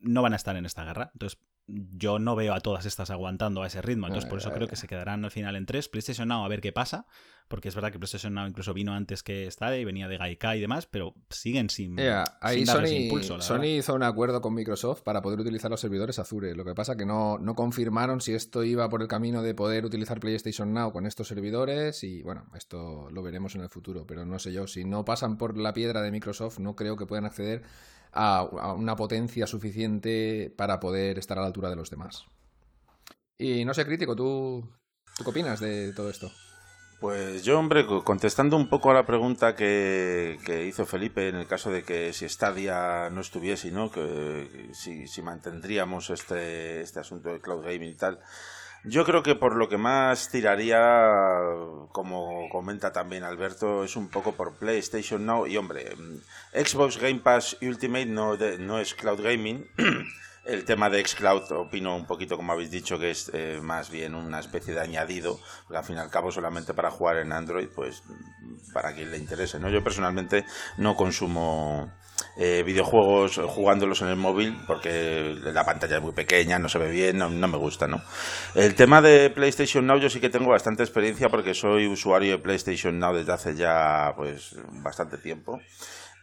Speaker 3: no van a estar en esta guerra. Entonces, yo no veo a todas estas aguantando a ese ritmo. Entonces, por eso creo que se quedarán al final en tres. PlayStation Now a ver qué pasa. Porque es verdad que PlayStation Now incluso vino antes que Stadia y venía de Gaikai y demás, pero siguen sin,
Speaker 6: Yeah, ahí
Speaker 3: sin darles
Speaker 6: Sony,
Speaker 3: impulso, la
Speaker 6: Sony
Speaker 3: verdad.
Speaker 6: hizo un acuerdo con Microsoft para poder utilizar los servidores Azure. Lo que pasa que no, no confirmaron si esto iba por el camino de poder utilizar PlayStation Now con estos servidores y bueno, esto lo veremos en el futuro, pero no sé yo, si no pasan por la piedra de Microsoft no creo que puedan acceder a, una potencia suficiente para poder estar a la altura de los demás. Y no sé, crítico, ¿tú, ¿tú qué opinas de todo esto?
Speaker 4: Pues yo, hombre, co- contestando un poco a la pregunta que, que hizo Felipe en el caso de que si Stadia no estuviese, ¿no? Que si, si mantendríamos este, este asunto de cloud gaming y tal. Yo creo que por lo que más tiraría, como comenta también Alberto, es un poco por PlayStation Now. Y hombre, mm, Xbox Game Pass Ultimate no, de- no es cloud gaming. El tema de xCloud opino un poquito como habéis dicho que es eh, más bien una especie de añadido, porque al fin y al cabo solamente para jugar en Android, pues para quien le interese, ¿no? Yo personalmente no consumo eh, videojuegos eh, jugándolos en el móvil porque la pantalla es muy pequeña, no se ve bien, no, no me gusta, ¿no? El tema de PlayStation Now yo sí que tengo bastante experiencia porque soy usuario de PlayStation Now desde hace ya pues bastante tiempo.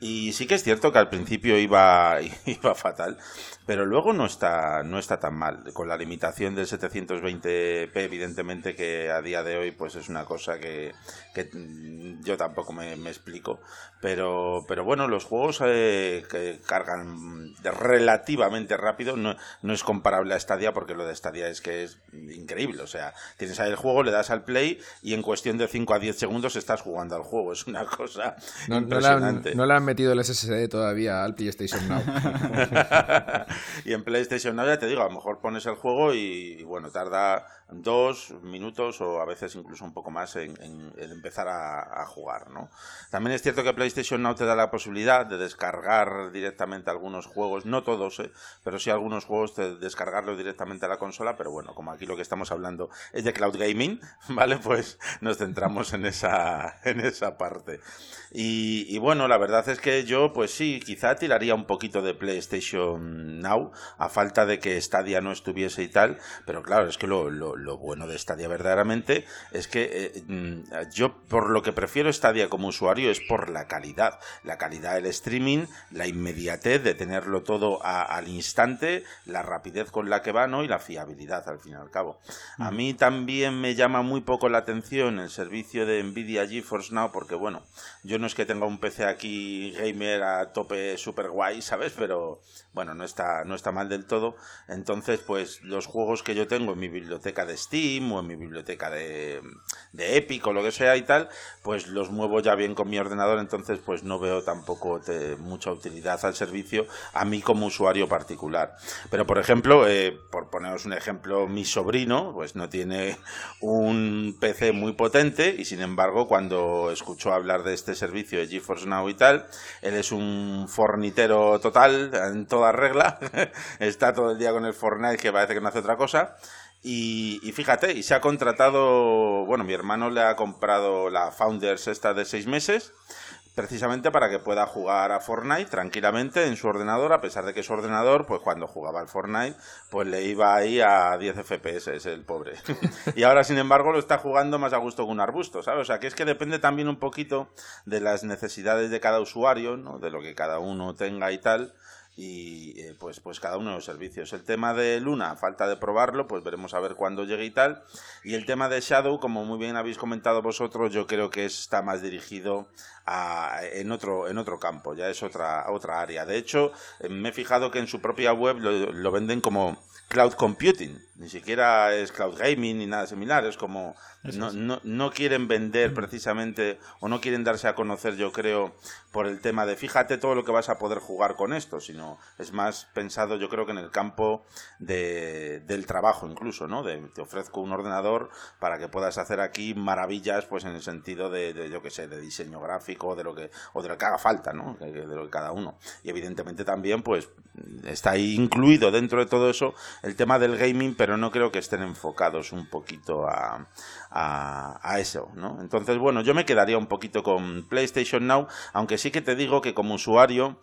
Speaker 4: Y sí que es cierto que al principio iba, iba fatal, pero luego no está, no está tan mal. Con la limitación del 720p, evidentemente que a día de hoy pues es una cosa que, que mm, yo tampoco me, me explico. Pero, pero bueno, los juegos eh, que cargan relativamente rápido no, no es comparable a Stadia porque lo de Stadia es que es increíble. O sea, tienes ahí el juego, le das al play y en cuestión de 5 a 10 segundos estás jugando al juego. Es una cosa
Speaker 6: No,
Speaker 4: impresionante.
Speaker 6: no le han metido el SSD todavía al PlayStation Now.
Speaker 4: y en PlayStation Now ya te digo, a lo mejor pones el juego y, bueno, tarda dos minutos o a veces incluso un poco más en, empezar a, a jugar, ¿no? También es cierto que PlayStation Now te da la posibilidad de descargar directamente algunos juegos, no todos, ¿eh? pero sí algunos juegos, de descargarlos directamente a la consola, pero bueno, como aquí lo que estamos hablando es de cloud gaming, ¿vale? Pues nos centramos en esa, en esa parte. Y, y bueno, la verdad es que yo, pues sí, quizá tiraría un poquito de PlayStation Now, a falta de que Stadia no estuviese y tal, pero claro, es que lo, lo- lo bueno de Stadia verdaderamente es que eh, mm, yo por lo que prefiero Stadia como usuario es por la calidad, la calidad del streaming, la inmediatez de tenerlo todo a- al instante, la rapidez con la que va, ¿no? Y la fiabilidad al fin y al cabo. A mí también me llama muy poco la atención el servicio de Nvidia GeForce Now porque bueno, yo no es que tenga un PC aquí gamer a tope super guay, ¿sabes? Pero bueno, no está, no está mal del todo. Entonces, pues los juegos que yo tengo en mi biblioteca de Steam o en mi biblioteca de, de Epic o lo que sea y tal, pues los muevo ya bien con mi ordenador, entonces pues no veo tampoco mucha utilidad al servicio a mí como usuario particular. Pero por ejemplo, eh, por poneros un ejemplo, mi sobrino pues no tiene un PC muy potente y sin embargo cuando escuchó hablar de este servicio de GeForce Now y tal, él es un fornitero total en toda regla, está todo el día con el Fortnite que parece que no hace otra cosa. Y, fíjate, y se ha contratado, bueno, mi hermano le ha comprado la Founders esta de seis meses, precisamente para que pueda jugar a Fortnite tranquilamente en su ordenador, a pesar de que su ordenador, pues cuando jugaba al Fortnite, pues le iba ahí a 10 FPS, es el pobre. y ahora, sin embargo, lo está jugando más a gusto que un arbusto, ¿sabes? O sea, que es que depende también un poquito de las necesidades de cada usuario, ¿no? De lo que cada uno tenga y tal y eh, pues, pues cada uno de los servicios. El tema de Luna, falta de probarlo, pues veremos a ver cuándo llegue y tal. Y el tema de Shadow, como muy bien habéis comentado vosotros, yo creo que está más dirigido a, en, otro, en otro campo, ya es otra, otra área. De hecho, eh, me he fijado que en su propia web lo venden como cloud computing, ni siquiera es cloud gaming ni nada similar, es como no, no, no, quieren vender precisamente o no quieren darse a conocer, yo creo, por el tema de fíjate todo lo que vas a poder jugar con esto, sino es más pensado, yo creo que en el campo de, del trabajo incluso, ¿no? De, te ofrezco un ordenador para que puedas hacer aquí maravillas, pues en el sentido de, yo qué sé, de diseño gráfico, de lo que, o de lo que haga falta, ¿no? De, de lo que cada uno. Y evidentemente también, pues, está ahí incluido dentro de todo eso el tema del gaming, pero no creo que estén enfocados un poquito a, a, eso, ¿no? Entonces, bueno, yo me quedaría un poquito con PlayStation Now, aunque sí que te digo que como usuario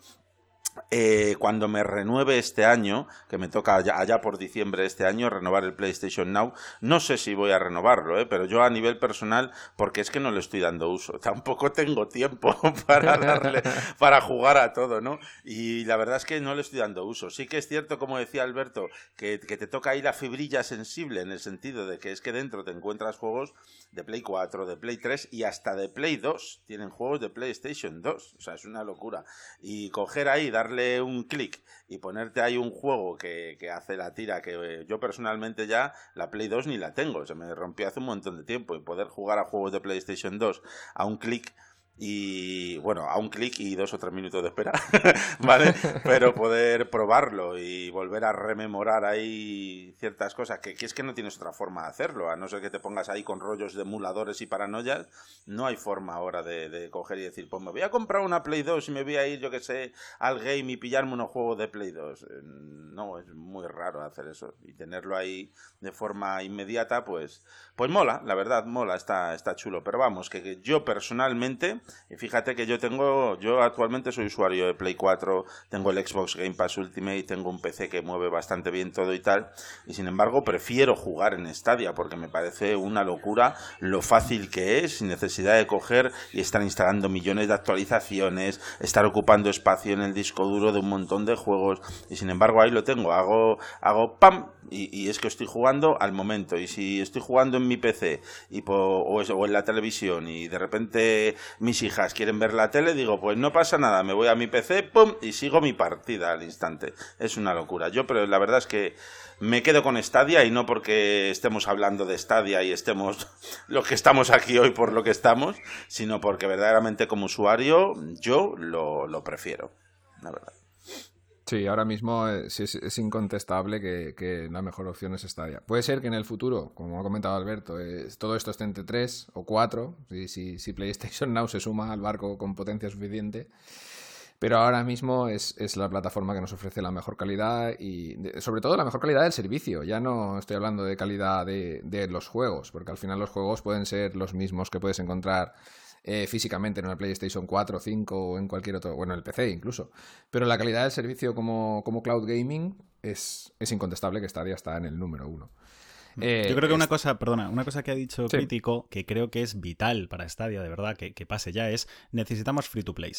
Speaker 4: eh, cuando me renueve este año, que me toca allá, por diciembre de este año renovar el PlayStation Now, no sé si voy a renovarlo, ¿eh? pero yo a nivel personal, porque es que no le estoy dando uso, tampoco tengo tiempo para darle, para jugar a todo, ¿no? Y la verdad es que no le estoy dando uso. Sí que es cierto, como decía Alberto, que, que te toca ahí la fibrilla sensible en el sentido de que es que dentro te encuentras juegos de Play 4, de Play 3 y hasta de Play 2. Tienen juegos de PlayStation 2. O sea, es una locura. Y coger ahí, darle un clic y ponerte ahí un juego que, que hace la tira, que eh, yo personalmente ya la Play 2 ni la tengo. Se me rompió hace un montón de tiempo y poder jugar a juegos de PlayStation 2 a un clic y bueno, a un clic y dos o tres minutos de espera, ¿vale? Pero poder probarlo y volver a rememorar ahí ciertas cosas, que, es que no tienes otra forma de hacerlo, a no ser que te pongas ahí con rollos de emuladores y paranoias, no hay forma ahora de, coger y decir, pues me voy a comprar una Play 2 y me voy a ir, yo que sé, al game y pillarme unos juegos de Play 2. Eh, no, es muy raro hacer eso. Y tenerlo ahí de forma inmediata, pues, pues mola, la verdad, mola, está, está chulo. Pero vamos, que yo personalmente y fíjate que yo tengo, yo actualmente soy usuario de Play 4, tengo el Xbox Game Pass Ultimate, tengo un PC que mueve bastante bien todo y tal, y sin embargo prefiero jugar en Stadia porque me parece una locura lo fácil que es, sin necesidad de coger y estar instalando millones de actualizaciones, estar ocupando espacio en el disco duro de un montón de juegos, y sin embargo ahí lo tengo, hago, hago pam, y, es que estoy jugando al momento, y si estoy jugando en mi PC y o, o en la televisión y de repente mis hijas quieren ver la tele, digo, pues no pasa nada, me voy a mi PC, pum, y sigo mi partida al instante. Es una locura. Yo, pero la verdad es que me quedo con Stadia y no porque estemos hablando de Stadia y estemos los que estamos aquí hoy por lo que estamos, sino porque verdaderamente como usuario yo lo, lo prefiero, la verdad.
Speaker 6: Sí, ahora mismo es, es, incontestable que, la mejor opción es Stadia. Puede ser que en el futuro, como ha comentado Alberto, todo esto esté entre 3 o 4, si, si, PlayStation Now se suma al barco con potencia suficiente. Pero ahora mismo es, la plataforma que nos ofrece la mejor calidad y sobre todo la mejor calidad del servicio. Ya no estoy hablando de calidad de, de los juegos, porque al final los juegos pueden ser los mismos que puedes encontrar eh, físicamente en una PlayStation 4, 5 o en cualquier otro, bueno, en el PC incluso. Pero la calidad del servicio como, como cloud gaming es, es incontestable que Stadia está en el número uno.
Speaker 3: Mm. Eh, Yo creo que una cosa, perdona, una cosa que ha dicho Crítico que creo que es vital para Stadia, de verdad, que, que, pase ya, es necesitamos free to play.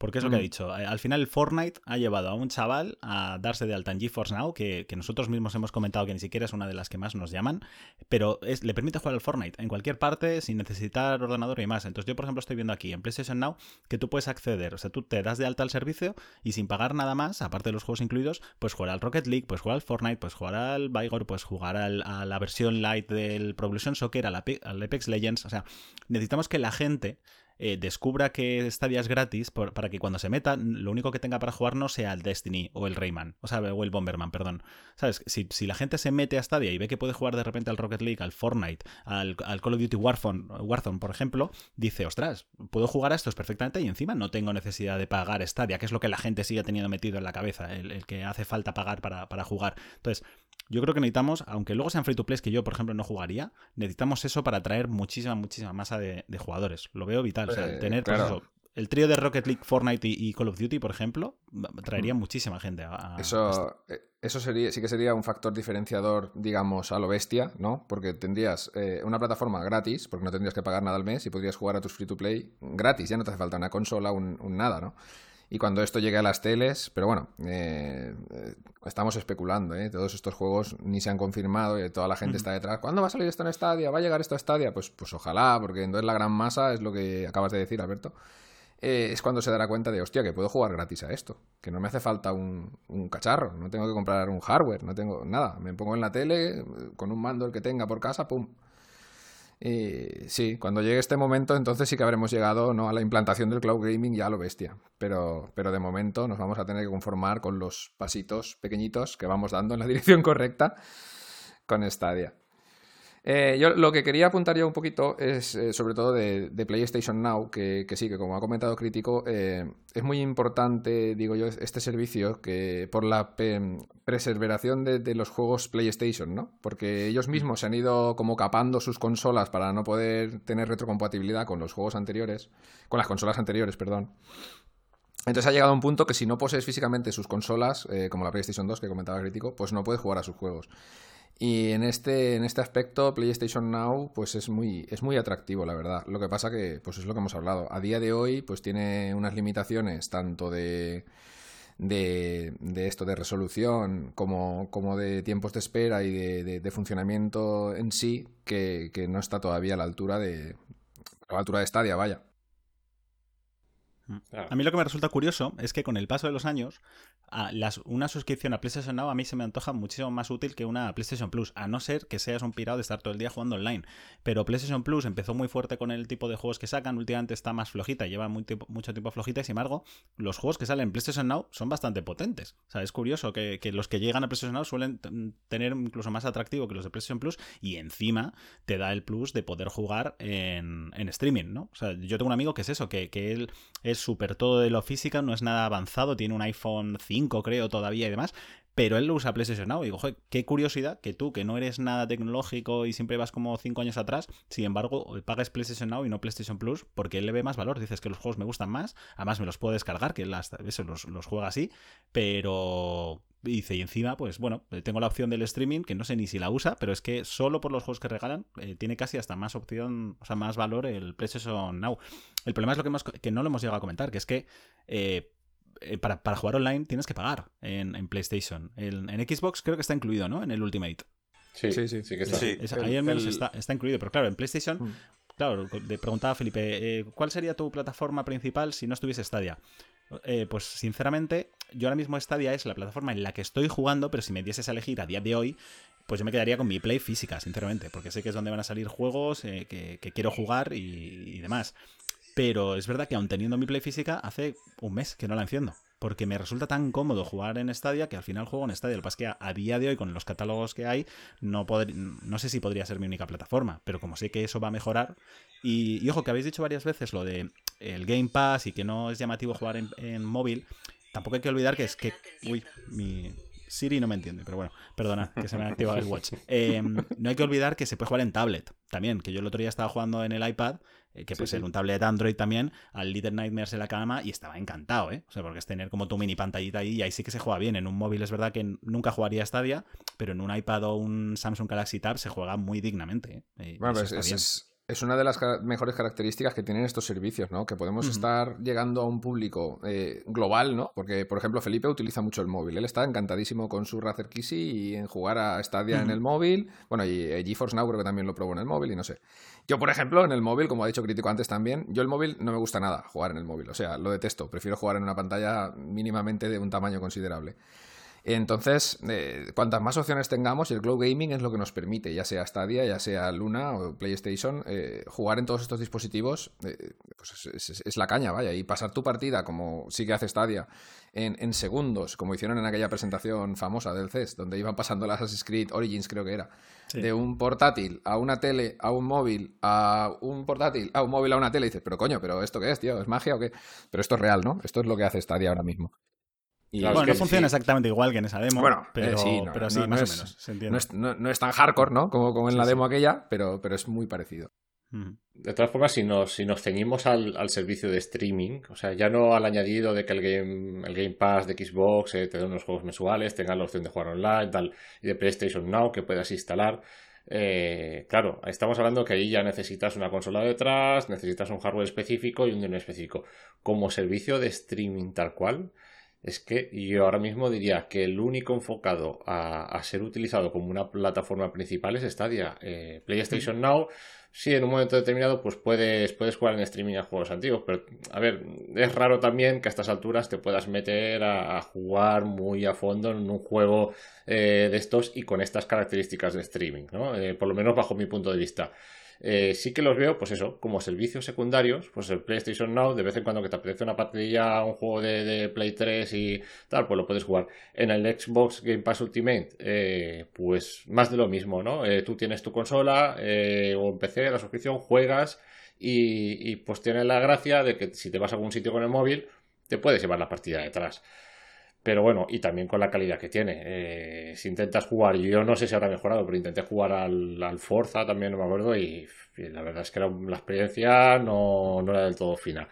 Speaker 3: Porque es lo que ha dicho. Eh, Al final, Fortnite ha llevado a un chaval a darse de alta en GeForce Now, que, que nosotros mismos hemos comentado que ni siquiera es una de las que más nos llaman, pero es, le permite jugar al Fortnite en cualquier parte sin necesitar ordenador y más. Entonces, yo, por ejemplo, estoy viendo aquí en PlayStation Now que tú puedes acceder, o sea, tú te das de alta al servicio y sin pagar nada más, aparte de los juegos incluidos, puedes jugar al Rocket League, puedes jugar al Fortnite, puedes jugar al Vigor, puedes jugar al- a la versión light del Pro Evolution Soccer, al Apex Legends. O sea, necesitamos que la gente eh, descubra que Stadia es gratis para que cuando se meta, lo único que tenga para jugar no sea el Destiny o el Rayman, o sea, o el Bomberman, perdón. ¿Sabes? Si, si la gente se mete a Stadia y ve que puede jugar de repente al Rocket League, al Fortnite, al, al Call of Duty Warzone, Warzone, por ejemplo, dice, ostras, puedo jugar a estos perfectamente y encima no tengo necesidad de pagar Stadia, que es lo que la gente sigue teniendo metido en la cabeza, el, el que hace falta pagar para, para jugar. Entonces, yo creo que necesitamos, aunque luego sean free to play que yo, por ejemplo, no jugaría, necesitamos eso para atraer muchísima, muchísima masa de, de jugadores. Lo veo vital. o sea,
Speaker 1: Eh,
Speaker 3: tener pues
Speaker 1: claro.
Speaker 3: eso, el trío de Rocket League, Fortnite y, y Call of Duty, por ejemplo, traería muchísima gente a,
Speaker 1: Eso, eh, eso sería, sí que sería un factor diferenciador, digamos, a lo bestia, ¿no? Porque tendrías eh, una plataforma gratis, porque no tendrías que pagar nada al mes y podrías jugar a tus free to play gratis, ya no te hace falta una consola, un, un nada, ¿no? Y cuando esto llegue a las teles, pero bueno, eh, eh, estamos especulando, ¿eh? Todos estos juegos ni se han confirmado y toda la gente está detrás. ¿Cuándo va a salir esto en Stadia? ¿Va a llegar esto a Stadia? Pues, pues ojalá, porque entonces la gran masa es lo que acabas de decir, Alberto eh, es cuando se dará cuenta de, hostia, que puedo jugar gratis a esto. Que no me hace falta un, un cacharro, no tengo que comprar un hardware, no tengo nada. Me pongo en la tele, eh, con un mando el que tenga por casa, pum. Y sí, cuando llegue este momento, entonces sí que habremos llegado ¿no? a la implantación del cloud gaming ya a lo bestia. Pero, pero de momento nos vamos a tener que conformar con los pasitos pequeñitos que vamos dando en la dirección correcta con Stadia. Eh, yo lo que quería apuntar ya un poquito es eh, sobre todo de, de PlayStation Now, que, que sí, que como ha comentado Crítico, eh, es muy importante, digo yo, este servicio que por la pe- preservación de, de los juegos PlayStation, ¿no? Porque ellos mismos se han ido como capando sus consolas para no poder tener retrocompatibilidad con los juegos anteriores, con las consolas anteriores, perdón. Entonces ha llegado a un punto que si no posees físicamente sus consolas, eh, como la PlayStation 2 que comentaba Crítico, pues no puedes jugar a sus juegos. Y en este, en este aspecto, PlayStation Now, pues es muy, es muy atractivo, la verdad. Lo que pasa que, pues es lo que hemos hablado. A día de hoy, pues tiene unas limitaciones tanto de, de, de esto, de resolución, como, como de tiempos de espera y de, funcionamiento en sí, que, no está todavía a la altura de. a la altura de Stadia, vaya.
Speaker 3: A mí lo que me resulta curioso es que con el paso de los años, una suscripción a PlayStation Now a mí se me antoja muchísimo más útil que una PlayStation Plus, a no ser que seas un pirado de estar todo el día jugando online. Pero PlayStation Plus empezó muy fuerte con el tipo de juegos que sacan, últimamente está más flojita, lleva muy tiempo- mucho tiempo flojita y sin embargo, los juegos que salen en PlayStation Now son bastante potentes. O sea, es curioso que, los que llegan a PlayStation Now suelen tener incluso más atractivo que los de PlayStation Plus y encima te da el plus de poder jugar en, en streaming, ¿no? O sea, yo tengo un amigo que es eso, que, que él es súper todo de lo física, no es nada avanzado, tiene un iPhone 5 creo todavía y demás, pero él lo usa PlayStation Now y digo, "Joder, qué curiosidad que tú, que no eres nada tecnológico y siempre vas como 5 años atrás, sin embargo, pagas PlayStation Now y no PlayStation Plus porque él le ve más valor, dices que los juegos me gustan más, además me los puedo descargar, que hasta- eso, los, los juega así, pero... Dice, y encima, pues bueno, tengo la opción del streaming, que no sé ni si la usa, pero es que solo por los juegos que regalan eh, tiene casi hasta más opción, o sea, más valor el PlayStation Now. El problema es lo que, hemos, que no lo hemos llegado a comentar, que es que eh, eh, para, para jugar online tienes que pagar en, en PlayStation. En, en Xbox creo que está incluido, ¿no? En el Ultimate.
Speaker 2: Sí,
Speaker 1: Sí,
Speaker 2: sí,
Speaker 1: sí.
Speaker 2: que está.
Speaker 7: Sí.
Speaker 3: Es-
Speaker 1: El-
Speaker 3: ahí al menos
Speaker 1: el-
Speaker 3: está, está incluido, pero claro, en PlayStation,
Speaker 1: Mm.
Speaker 3: claro, le preguntaba a Felipe, eh, ¿cuál sería tu plataforma principal si no estuviese Stadia? Eh, pues sinceramente, yo ahora mismo Stadia es la plataforma en la que estoy jugando, pero si me dieses a elegir a día de hoy, pues yo me quedaría con mi Play física, sinceramente, porque sé que es donde van a salir juegos eh, que, que quiero jugar y, y demás. Pero es verdad que aun teniendo mi Play física, hace un mes que no la enciendo. Porque me resulta tan cómodo jugar en Stadia que al final juego en Stadia. Lo que pasa es que a, día de hoy, con los catálogos que hay, no, no sé si podría ser mi única plataforma. Pero como sé que eso va a mejorar. Y, y ojo, que habéis dicho varias veces lo de el Game Pass y que no es llamativo jugar en, en móvil. Tampoco hay que olvidar que es que. Uy, mi. Siri no me entiende, pero bueno, perdona, que se me ha activado el watch. Eh, no hay que olvidar que se puede jugar en tablet también, que yo el otro día estaba jugando en el iPad, eh, que
Speaker 1: Sí,
Speaker 3: puede ser
Speaker 1: sí.
Speaker 3: un tablet Android también, al Little Nightmares en la cama y estaba encantado, ¿eh? O sea, porque es tener como tu mini pantallita ahí y ahí sí que se juega bien. En un móvil es verdad que nunca jugaría Stadia, pero en un iPad o un Samsung Galaxy Tab se juega muy dignamente, ¿eh? Y
Speaker 1: Bueno, pues es, es- es una de las mejores características que tienen estos servicios, ¿no? Que podemos estar llegando a un público eh, global, ¿no? Porque, por ejemplo, Felipe utiliza mucho el móvil. Él está encantadísimo con su Razer Kissy y en jugar a Stadia en el móvil. Bueno, y eh, GeForce Now creo que también lo probó en el móvil y no sé. Yo, por ejemplo, en el móvil, como ha dicho Crítico antes también, yo el móvil no me gusta nada jugar en el móvil. O sea, lo detesto. Prefiero jugar en una pantalla mínimamente de un tamaño considerable. Entonces, eh, cuantas más opciones tengamos, el Glow Gaming es lo que nos permite, ya sea Stadia, ya sea Luna o PlayStation, eh, jugar en todos estos dispositivos, eh, pues es, la caña, vaya, y pasar tu partida, como sí que hace Stadia, en, segundos, como hicieron en aquella presentación famosa del CES, donde iban pasando las Assassin's Creed Origins, creo que era, de un portátil a una tele, a un móvil, a un portátil, a un móvil, a una tele, y dices, pero coño, pero ¿esto qué es, tío? ¿Es magia o qué? Pero esto es real, ¿no? Esto es lo que hace Stadia ahora mismo
Speaker 3: bueno, no funciona exactamente igual que en esa demo. Bueno, pero, sí, pero sí, más o menos. Se
Speaker 1: no, es, no, es, tan hardcore, ¿no? Como, como en la demo aquella, pero, pero es muy parecido.
Speaker 2: De todas formas, si nos, si nos ceñimos al, al, servicio de streaming, o sea, ya no al añadido de que el Game, el game Pass de Xbox eh, te dé unos juegos mensuales, tenga la opción de jugar online, tal, y de PlayStation Now que puedas instalar. Eh, claro, estamos hablando que ahí ya necesitas una consola detrás, necesitas un hardware específico y un dinero específico. Como servicio de streaming tal cual, es que yo ahora mismo diría que el único enfocado a, ser utilizado como una plataforma principal es Stadia. Eh, PlayStation Now, sí, en un momento determinado, pues puedes, puedes jugar en streaming a juegos antiguos, pero a ver, es raro también que a estas alturas te puedas meter a, jugar muy a fondo en un juego eh, de estos y con estas características de streaming, ¿no? Eh, por lo menos bajo mi punto de vista. Eh, sí que los veo, pues eso, como servicios secundarios, pues el PlayStation Now, de vez en cuando que te apetece una partida, un juego de, Play 3 y tal, pues lo puedes jugar. En el Xbox Game Pass Ultimate, eh, pues más de lo mismo, ¿no? Eh, tú tienes tu consola o en PC, la suscripción, juegas y, pues tiene la gracia de que si te vas a algún sitio con el móvil, te puedes llevar la partida detrás. Pero bueno, y también con la calidad que tiene. Eh, si intentas jugar, yo no sé si habrá mejorado, pero intenté jugar al, Forza también, no me acuerdo, y, la verdad es que la experiencia no, no, era del todo fina.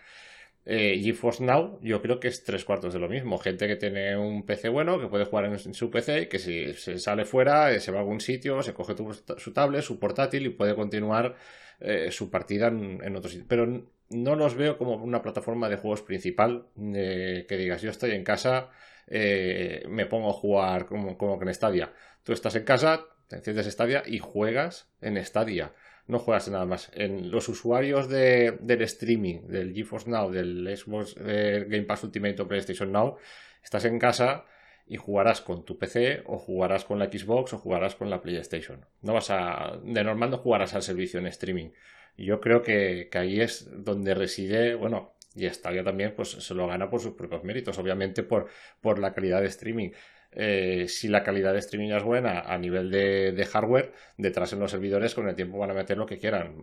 Speaker 2: Eh, GeForce Now, yo creo que es tres cuartos de lo mismo. Gente que tiene un PC bueno, que puede jugar en, su PC, y que si se sale fuera, eh, se va a algún sitio, se coge su tablet, su portátil y puede continuar eh, su partida en, en otro sitio. Pero no los veo como una plataforma de juegos principal, que digas, yo estoy en casa eh, me pongo a jugar como, como en Stadia. Tú estás en casa, te enciendes Stadia y juegas en Stadia. No juegas nada más. En los usuarios de, del streaming, del GeForce Now, del Xbox eh, Game Pass Ultimate o PlayStation Now, estás en casa y jugarás con tu PC o jugarás con la Xbox o jugarás con la PlayStation. No vas a. De normal no jugarás al servicio en streaming. Yo creo que, que ahí es donde reside, bueno, y Stadia también pues, se lo gana por sus propios méritos, obviamente por, por la calidad de streaming. Eh, si la calidad de streaming es buena a nivel de, hardware, detrás en los servidores con el tiempo van a meter lo que quieran.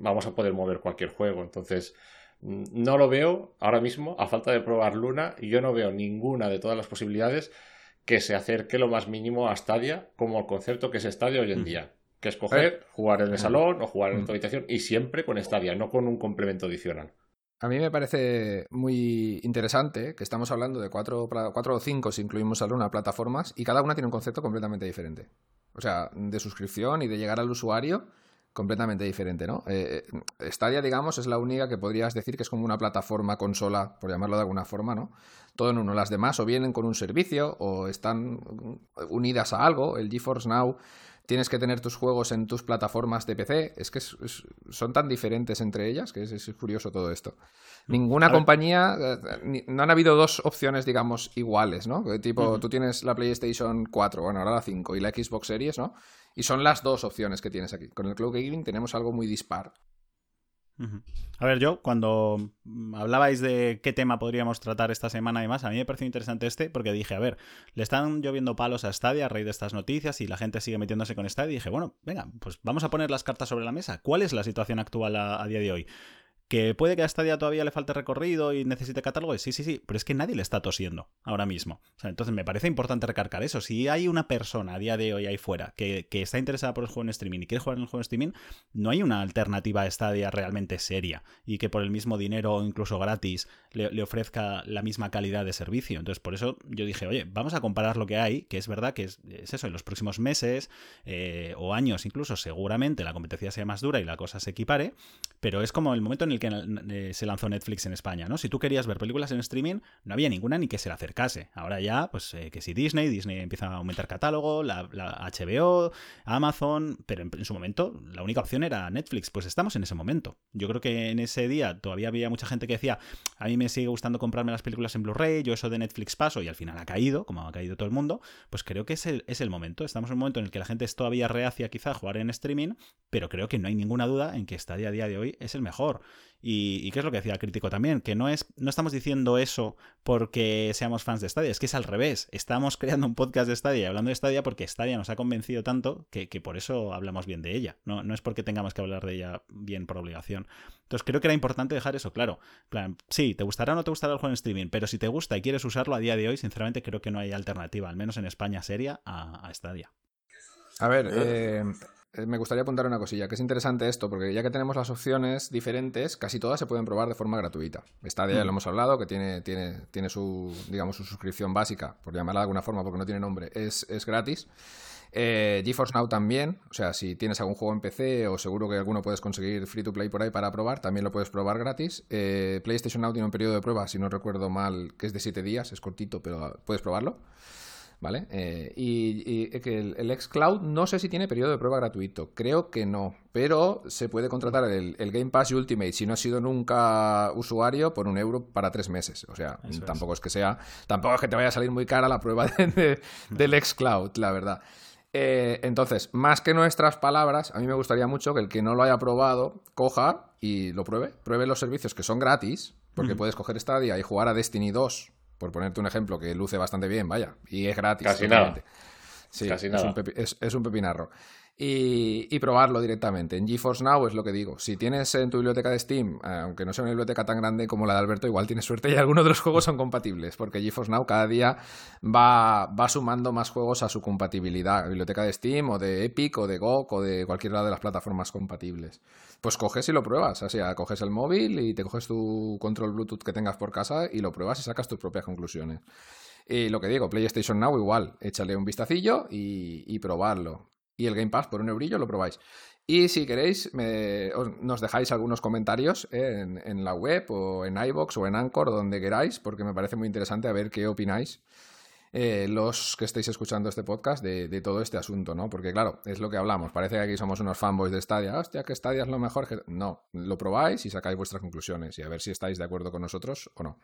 Speaker 2: Vamos a poder mover cualquier juego. Entonces, no lo veo ahora mismo, a falta de probar Luna, y yo no veo ninguna de todas las posibilidades que se acerque lo más mínimo a Stadia como el concepto que es Stadia hoy en mm. día. Que escoger, eh. jugar en el salón o jugar en mm. tu habitación y siempre con Stadia, no con un complemento adicional.
Speaker 1: A mí me parece muy interesante que estamos hablando de cuatro, cuatro o cinco, si incluimos alguna, plataformas, y cada una tiene un concepto completamente diferente. O sea, de suscripción y de llegar al usuario, completamente diferente, ¿no? Eh, eh, Stadia, digamos, es la única que podrías decir que es como una plataforma consola, por llamarlo de alguna forma, ¿no? Todo en uno. Las demás o vienen con un servicio o están unidas a algo. El GeForce Now tienes que tener tus juegos en tus plataformas de PC. Es que son tan diferentes entre ellas que es, curioso todo esto. Ninguna compañía, eh, no han habido dos opciones, digamos, iguales, ¿no? Tipo, tú tienes la PlayStation 4, bueno, ahora la 5 y la Xbox Series, ¿no? Y son las dos opciones que tienes aquí. Con el Cloud Gaming tenemos algo muy dispar.
Speaker 3: A ver, yo cuando hablabais de qué tema podríamos tratar esta semana y demás, a mí me pareció interesante este porque dije, a ver, le están lloviendo palos a Stadia a raíz de estas noticias y la gente sigue metiéndose con Stadia y dije, bueno, venga, pues vamos a poner las cartas sobre la mesa. ¿Cuál es la situación actual a, día de hoy? Que puede que a Stadia todavía le falte recorrido y necesite catálogo, sí, sí, sí, pero es que nadie le está tosiendo ahora mismo. entonces me parece importante recargar eso. Si hay una persona a día de hoy ahí fuera que, está interesada por el juego en streaming y quiere jugar en el juego en streaming, no hay una alternativa a Stadia realmente seria y que por el mismo dinero o incluso gratis le, ofrezca la misma calidad de servicio. Entonces, por eso yo dije, oye, vamos a comparar lo que hay, que es verdad que es, eso, en los próximos meses eh, o años incluso, seguramente la competencia sea más dura y la cosa se equipare, pero es como el momento en el que eh, se lanzó Netflix en España, ¿no? Si tú querías ver películas en streaming, no había ninguna ni que se le acercase. Ahora ya, pues eh, que si Disney, Disney empieza a aumentar catálogo, la, HBO, Amazon, pero en, su momento la única opción era Netflix. Pues estamos en ese momento. Yo creo que en ese día todavía había mucha gente que decía, a mí me sigue gustando comprarme las películas en Blu-ray, yo eso de Netflix paso y al final ha caído, como ha caído todo el mundo, pues creo que es el, es el momento. Estamos en un momento en el que la gente es todavía reacia quizá a jugar en streaming, pero creo que no hay ninguna duda en que Stadia a día de hoy es el mejor. Y, qué es lo que decía el crítico también, que no, es, no estamos diciendo eso porque seamos fans de Stadia, es que es al revés. Estamos creando un podcast de Stadia y hablando de Stadia porque Stadia nos ha convencido tanto que, por eso hablamos bien de ella. No, no es porque tengamos que hablar de ella bien por obligación. Entonces creo que era importante dejar eso claro. plan, sí, te gustará o no te gustará el juego en streaming, pero si te gusta y quieres usarlo a día de hoy, sinceramente creo que no hay alternativa, al menos en España seria, a, a Stadia.
Speaker 1: A ver, eh, me gustaría apuntar una cosilla, que es interesante esto, porque ya que tenemos las opciones diferentes, casi todas se pueden probar de forma gratuita. Esta ya lo mm. hemos hablado, que tiene, tiene, tiene su, digamos, su suscripción básica, por llamarla de alguna forma, porque no tiene nombre, es, es gratis. Eh, GeForce Now también, o sea, si tienes algún juego en PC o seguro que alguno puedes conseguir free to play por ahí para probar, también lo puedes probar gratis. Eh, PlayStation Now tiene un periodo de prueba, si no recuerdo mal, que es de 7 días, es cortito, pero puedes probarlo. ¿Vale? Eh, y, que el, el, xCloud no sé si tiene periodo de prueba gratuito, creo que no, pero se puede contratar el, Game Pass Ultimate si no has sido nunca usuario por un euro para tres meses. O sea, tampoco es. que sea, tampoco es que te vaya a salir muy cara la prueba de, del xCloud, la verdad. Eh, entonces, más que nuestras palabras, a mí me gustaría mucho que el que no lo haya probado coja y lo pruebe, pruebe los servicios que son gratis, porque puedes coger Stadia y jugar a Destiny 2 por ponerte un ejemplo que luce bastante bien, vaya, y es gratis.
Speaker 2: Casi nada.
Speaker 1: Sí, es, Un es, un pepinarro y, probarlo directamente. En GeForce Now es lo que digo. Si tienes en tu biblioteca de Steam, eh, aunque no sea una biblioteca tan grande como la de Alberto, igual tienes suerte y algunos de los juegos son compatibles, porque GeForce Now cada día va, va sumando más juegos a su compatibilidad. Biblioteca de Steam o de Epic o de GOG o de cualquiera de las plataformas compatibles. Pues coges y lo pruebas. O sea, coges el móvil y te coges tu control Bluetooth que tengas por casa y lo pruebas y sacas tus propias conclusiones. Y lo que digo, PlayStation Now igual, échale un vistacillo y, y probarlo y el Game Pass por un eurillo lo probáis. Y si queréis, nos dejáis algunos comentarios en, la web o en iBox o en Anchor, donde queráis, porque me parece muy interesante a ver qué opináis eh, los que estéis escuchando este podcast de, todo este asunto, ¿no? Porque claro, es lo que hablamos. Parece que aquí somos unos fanboys de Stadia. Hostia, que Stadia es lo mejor. No, lo probáis y sacáis vuestras conclusiones y a ver si estáis de acuerdo con nosotros o no.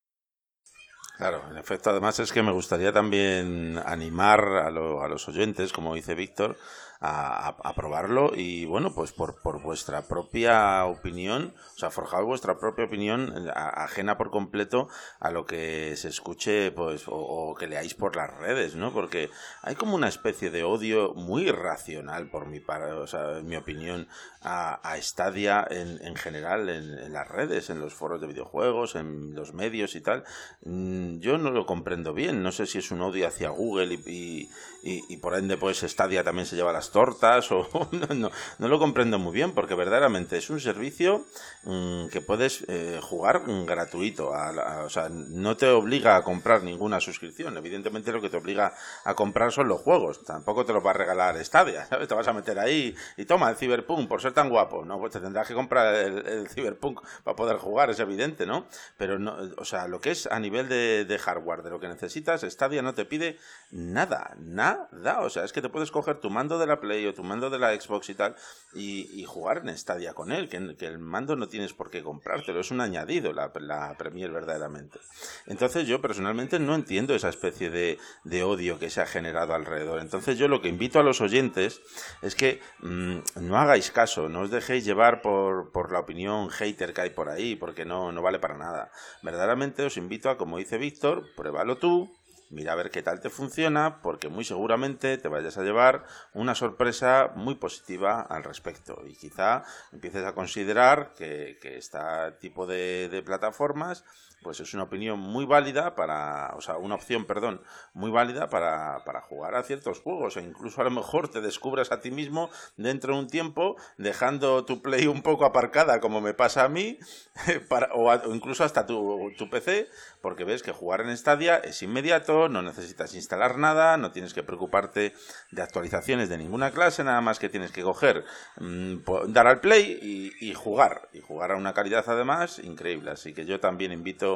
Speaker 4: Claro, en efecto, además es que me gustaría también animar a, a los oyentes, como dice Víctor, a, probarlo y bueno, pues por, por, vuestra propia opinión, o sea, forjad vuestra propia opinión eh, ajena por completo a lo que se escuche pues o, que leáis por las redes, ¿no? Porque hay como una especie de odio muy irracional por mi, o sea, mi opinión a, a Stadia en, en general en, las redes, en los foros de videojuegos, en los medios y tal. Mm, yo no lo comprendo bien, no sé si es un odio hacia Google y, y, y por ende pues Stadia también se lleva las tortas o no, no, lo comprendo muy bien porque verdaderamente es un servicio mm, que puedes eh, jugar gratuito, o sea, no te obliga a comprar ninguna suscripción, evidentemente lo que te obliga a comprar son los juegos, tampoco te los va a regalar Stadia, ¿sabes? Te vas a meter ahí y toma el Cyberpunk por ser tan guapo, no, pues te tendrás que comprar el, Cyberpunk para poder jugar, es evidente, ¿no? Pero no, o sea, lo que es a nivel de, de hardware, de lo que necesitas, Stadia no te pide nada, nada, o sea, es que te puedes coger tu mando de la Play o tu mando de la Xbox y tal, y, jugar en Stadia con él, que, el mando no tienes por qué comprártelo, es un añadido la, la Premier verdaderamente. Entonces yo personalmente no entiendo esa especie de, de, odio que se ha generado alrededor. Entonces yo lo que invito a los oyentes es que mm, no hagáis caso, no os dejéis llevar por, por la opinión hater que hay por ahí, porque no, no vale para nada. Verdaderamente os invito a, como dice Víctor, pruébalo tú, mira a ver qué tal te funciona, porque muy seguramente te vayas a llevar una sorpresa muy positiva al respecto. Y quizá empieces a considerar que, este tipo de plataformas pues es una opinión muy válida para, o sea, una opción, perdón, muy válida para, para jugar a ciertos juegos. E incluso a lo mejor te descubras a ti mismo dentro de un tiempo dejando tu Play un poco aparcada como me pasa a mí o, incluso hasta tu, tu, PC porque ves que jugar en Stadia es inmediato, no necesitas instalar nada, no tienes que preocuparte de actualizaciones de ninguna clase, nada más que tienes que coger, mm, dar al Play y jugar y jugar a una calidad además increíble, así que yo también invito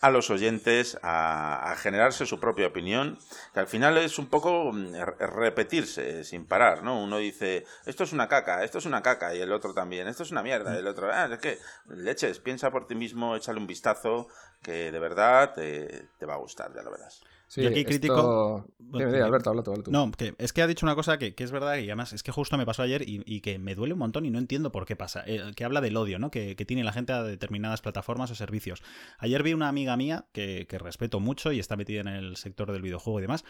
Speaker 4: a los oyentes a, generarse su propia opinión, que al final es un poco mm, repetirse sin parar, ¿no? Uno dice, esto es una caca, esto es una caca, y el otro también, esto es una mierda, y el otro, ah, es que leches, piensa por ti mismo, échale un vistazo, que de verdad te, te va a gustar, ya lo verás.
Speaker 3: Sí, aquí crítico. Alberto, habla tú, No, que es que ha dicho una cosa que, es verdad y además es que justo me pasó ayer y, que me duele un montón y no entiendo por qué pasa. Eh, que habla del odio, ¿no? Que, tiene la gente a determinadas plataformas o servicios. Ayer vi una amiga mía que, respeto mucho y está metida en el sector del videojuego y demás,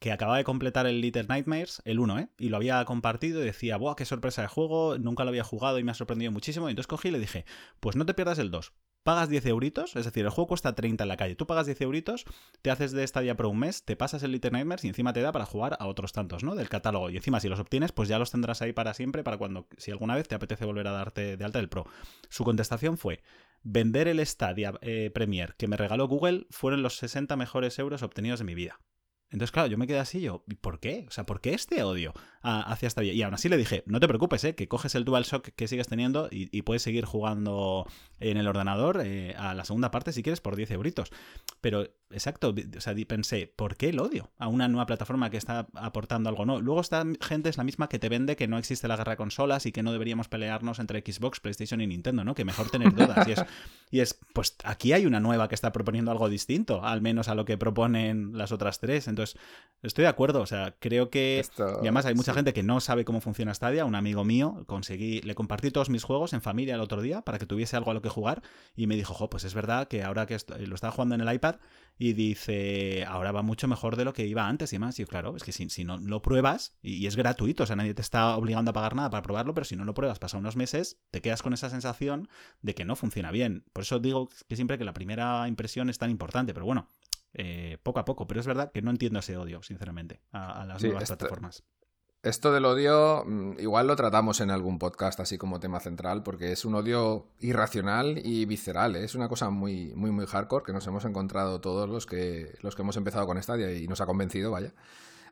Speaker 3: que acababa de completar el Little Nightmares, el 1, ¿eh? Y lo había compartido y decía, ¡buah, qué sorpresa de juego! Nunca lo había jugado y me ha sorprendido muchísimo. Y entonces cogí y le dije, pues no te pierdas el 2 pagas 10 euritos, es decir, el juego cuesta 30 en la calle, tú pagas 10 euritos, te haces de Stadia Pro un mes, te pasas el Little Nightmares y encima te da para jugar a otros tantos, ¿no? Del catálogo. Y encima si los obtienes, pues ya los tendrás ahí para siempre, para cuando, si alguna vez te apetece volver a darte de alta el Pro. Su contestación fue, vender el Stadia eh, Premier que me regaló Google fueron los 60 mejores euros obtenidos de mi vida. Entonces, claro, yo me quedé así, yo, ¿por qué? O sea, ¿por qué este odio hacia esta vida? Y aún así le dije, no te preocupes, ¿eh? que coges el DualShock que sigues teniendo y, puedes seguir jugando en el ordenador eh, a la segunda parte si quieres por 10 euritos. Pero, exacto, o sea, pensé, ¿por qué el odio a una nueva plataforma que está aportando algo no? Luego esta gente es la misma que te vende que no existe la guerra de consolas y que no deberíamos pelearnos entre Xbox, PlayStation y Nintendo, ¿no? Que mejor tener dudas. Y es, y es pues aquí hay una nueva que está proponiendo algo distinto, al menos a lo que proponen las otras tres. Entonces, estoy de acuerdo. O sea, creo que. y además hay mucha gente que no sabe cómo funciona Stadia. Un amigo mío, conseguí, le compartí todos mis juegos en familia el otro día para que tuviese algo a lo que jugar. Y me dijo, jo, pues es verdad que ahora que lo estaba jugando en el iPad, y dice, ahora va mucho mejor de lo que iba antes y más. Y yo, claro, es que si, si no lo pruebas, y, es gratuito, o sea, nadie te está obligando a pagar nada para probarlo, pero si no lo pruebas, pasa unos meses, te quedas con esa sensación de que no funciona bien. Por eso digo que siempre que la primera impresión es tan importante, pero bueno, eh, poco a poco, pero es verdad que no entiendo ese odio, sinceramente, a, las nuevas plataformas.
Speaker 1: Esto del odio, mm, igual lo tratamos en algún podcast así como tema central, porque es un odio irracional y visceral. ¿eh? Es una cosa muy, muy, muy hardcore que nos hemos encontrado todos los que, los que hemos empezado con Stadia y nos ha convencido, vaya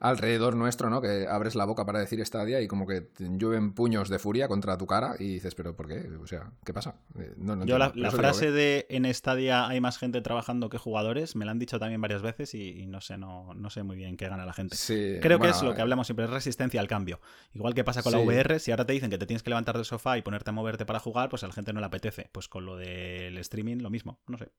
Speaker 1: alrededor nuestro, ¿no? Que abres la boca para decir Stadia y como que te llueven puños de furia contra tu cara y dices, ¿pero por qué? O sea, ¿qué pasa?
Speaker 3: Eh, Yo la, frase de en Stadia hay más gente trabajando que jugadores me la han dicho también varias veces y, no sé, no, no sé muy bien qué gana la gente. Creo que es lo que eh, hablamos siempre, es resistencia al cambio. Igual que pasa con la VR, si ahora te dicen que te tienes que levantar del sofá y ponerte a moverte para jugar, pues a la gente no le apetece. Pues con lo del streaming lo mismo, no sé.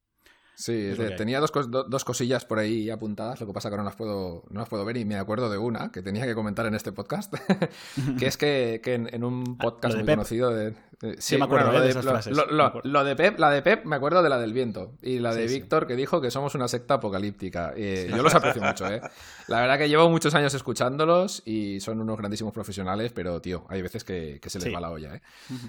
Speaker 1: Sí, tenía dos, dos, cosillas por ahí apuntadas, lo que pasa que no las, puedo, no las puedo ver y me acuerdo de una que tenía que comentar en este podcast, que es que, en, un ah, podcast muy conocido de... sí, me acuerdo lo, de, esas frases. Lo, de Pep, la de Pep me acuerdo de la del viento y la de Víctor que dijo que somos una secta apocalíptica. Eh, yo los aprecio mucho, ¿eh? La verdad que llevo muchos años escuchándolos y son unos grandísimos profesionales, pero tío, hay veces que, se les va la olla, ¿eh?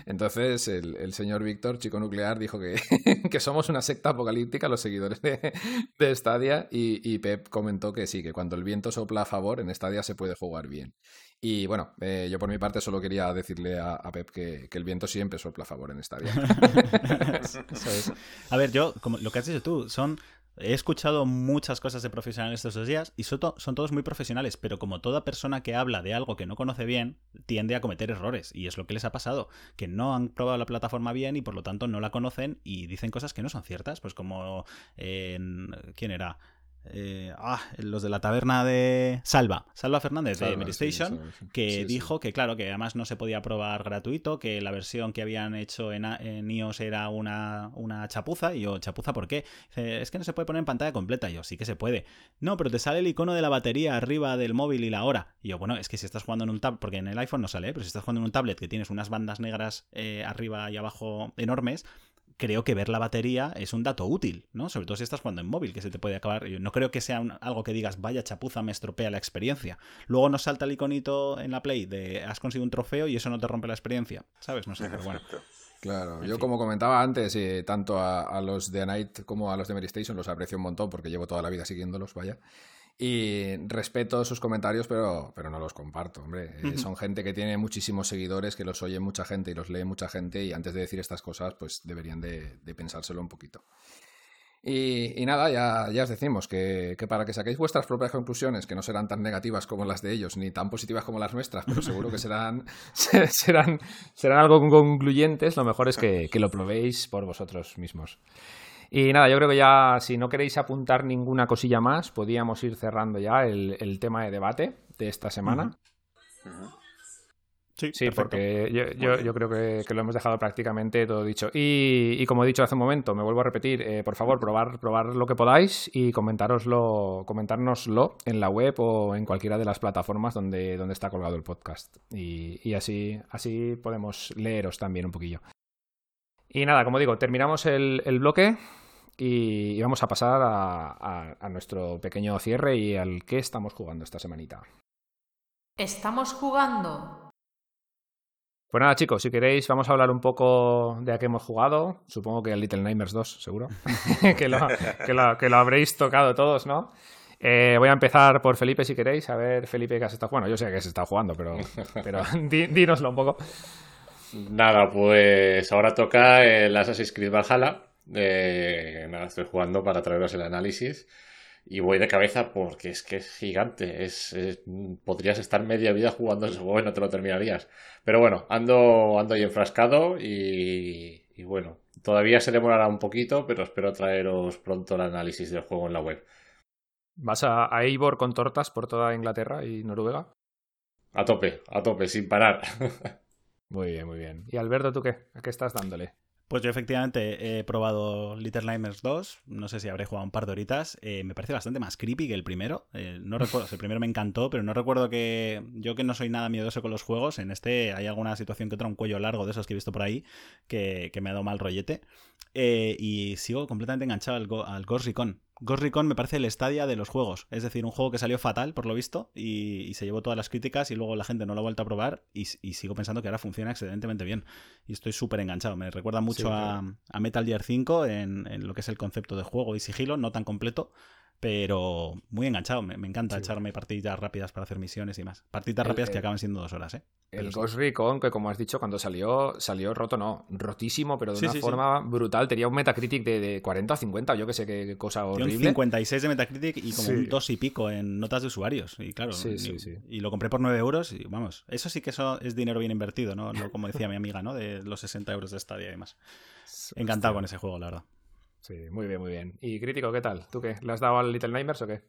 Speaker 1: Entonces el, señor Víctor, chico nuclear, dijo que, que somos una secta apocalíptica, seguidores de, de Stadia y, Pep comentó que sí, que cuando el viento sopla a favor en Stadia se puede jugar bien. Y bueno, eh, yo por mi parte solo quería decirle a, Pep que, el viento siempre sopla a favor en Stadia.
Speaker 3: A ver, yo, como lo que has dicho tú, son He escuchado muchas cosas de profesionales estos dos días y son, todos muy profesionales, pero como toda persona que habla de algo que no conoce bien, tiende a cometer errores. Y es lo que les ha pasado, que no han probado la plataforma bien y por lo tanto no la conocen y dicen cosas que no son ciertas. Pues como en... ¿Quién era? Eh, ah, los de la taberna de Salva, Salva Fernández de Medistation, que dijo que claro, que además no se podía probar gratuito, que la versión que habían hecho en, iOS era una, una, chapuza, y yo, ¿chapuza por qué? es que no se puede poner en pantalla completa, y yo, sí que se puede. No, pero te sale el icono de la batería arriba del móvil y la hora. Y yo, bueno, es que si estás jugando en un tablet, porque en el iPhone no sale, ¿eh? pero si estás jugando en un tablet que tienes unas bandas negras eh, arriba y abajo enormes, creo que ver la batería es un dato útil, ¿no? Sobre todo si estás jugando en móvil, que se te puede acabar. Yo no creo que sea algo que digas, vaya chapuza, me estropea la experiencia. Luego nos salta el iconito en la Play de has conseguido un trofeo y eso no te rompe la experiencia, ¿sabes? No sé, pero bueno.
Speaker 1: Claro, yo como comentaba antes, eh, tanto a, los de Night como a los de Mary Station los aprecio un montón porque llevo toda la vida siguiéndolos, vaya. Y respeto sus comentarios, pero, pero no los comparto, hombre. Eh, son gente que tiene muchísimos seguidores, que los oye mucha gente y los lee mucha gente y antes de decir estas cosas, pues deberían de, pensárselo un poquito. Y, nada, ya, ya, os decimos que, para que saquéis vuestras propias conclusiones, que no serán tan negativas como las de ellos, ni tan positivas como las nuestras, pero seguro que serán, serán, serán algo concluyentes, lo mejor es que, que lo probéis por vosotros mismos. Y nada, yo creo que ya, si no queréis apuntar ninguna cosilla más, podíamos ir cerrando ya el, tema de debate de esta semana. Sí, porque yo, creo que, lo hemos dejado prácticamente todo dicho. Y, como he dicho hace un momento, me vuelvo a repetir, eh, por favor, probar, probar lo que podáis y comentároslo, comentárnoslo en la web o en cualquiera de las plataformas donde, donde está colgado el podcast. Y, así, así podemos leeros también un poquillo. Y nada, como digo, terminamos el, bloque y, vamos a pasar a, nuestro pequeño cierre y al qué estamos jugando esta semanita.
Speaker 5: Estamos jugando.
Speaker 1: Pues nada, chicos, si queréis, vamos a hablar un poco de a qué hemos jugado. Supongo que el Little Nightmares 2, seguro. que, lo, que, lo, habréis tocado todos, ¿no? Eh, voy a empezar por Felipe, si queréis. A ver, Felipe, ¿qué has estado jugando? Yo sé que se está jugando, pero, pero dínoslo un poco.
Speaker 2: Nada, pues ahora toca el Assassin's Creed Valhalla. Eh, nada, estoy jugando para traeros el análisis y voy de cabeza porque es que es gigante. Es, podrías estar media vida jugando ese juego y no te lo terminarías. Pero bueno, ando, ando ahí enfrascado y, bueno, todavía se demorará un poquito, pero espero traeros pronto el análisis del juego en la web.
Speaker 1: ¿Vas a, a Eivor con tortas por toda Inglaterra y Noruega?
Speaker 2: A tope, a tope, sin parar.
Speaker 1: Muy bien, muy bien. ¿Y Alberto, tú qué? ¿A qué estás dándole?
Speaker 3: Pues yo efectivamente he probado Little Nightmares 2, no sé si habré jugado un par de horitas, eh, me parece bastante más creepy que el primero, eh, no recuerdo, el primero me encantó, pero no recuerdo que yo que no soy nada miedoso con los juegos, en este hay alguna situación que otra, un cuello largo de esos que he visto por ahí, que, me ha dado mal rollete, eh, y sigo completamente enganchado al, al Ghost Recon, Ghost Recon me parece el Stadia de los juegos. Es decir, un juego que salió fatal, por lo visto, y, se llevó todas las críticas y luego la gente no lo ha vuelto a probar y, sigo pensando que ahora funciona excelentemente bien. Y estoy súper enganchado. Me recuerda mucho a, Metal Gear 5 en, en, lo que es el concepto de juego y sigilo, no tan completo, pero muy enganchado. Me, encanta echarme partidas rápidas para hacer misiones y más. Partidas rápidas que acaban siendo dos horas, ¿eh?
Speaker 1: el Ghost Recon, que como has dicho, cuando salió, salió roto, no, rotísimo, pero de una forma brutal. Tenía un Metacritic de, 40 o 50, yo que sé qué cosa horrible.
Speaker 3: Tiene un 56 de Metacritic y como un 2 y pico en notas de usuarios. Y claro, y, lo compré por 9 euros y vamos, eso sí que eso es dinero bien invertido, ¿no? Como decía mi amiga, ¿no? De los 60 euros de Stadia y demás. Encantado con ese juego, la verdad.
Speaker 1: Sí, muy bien, muy bien. ¿Y crítico qué tal? ¿Tú qué? ¿Le has dado al Little Nightmares o qué?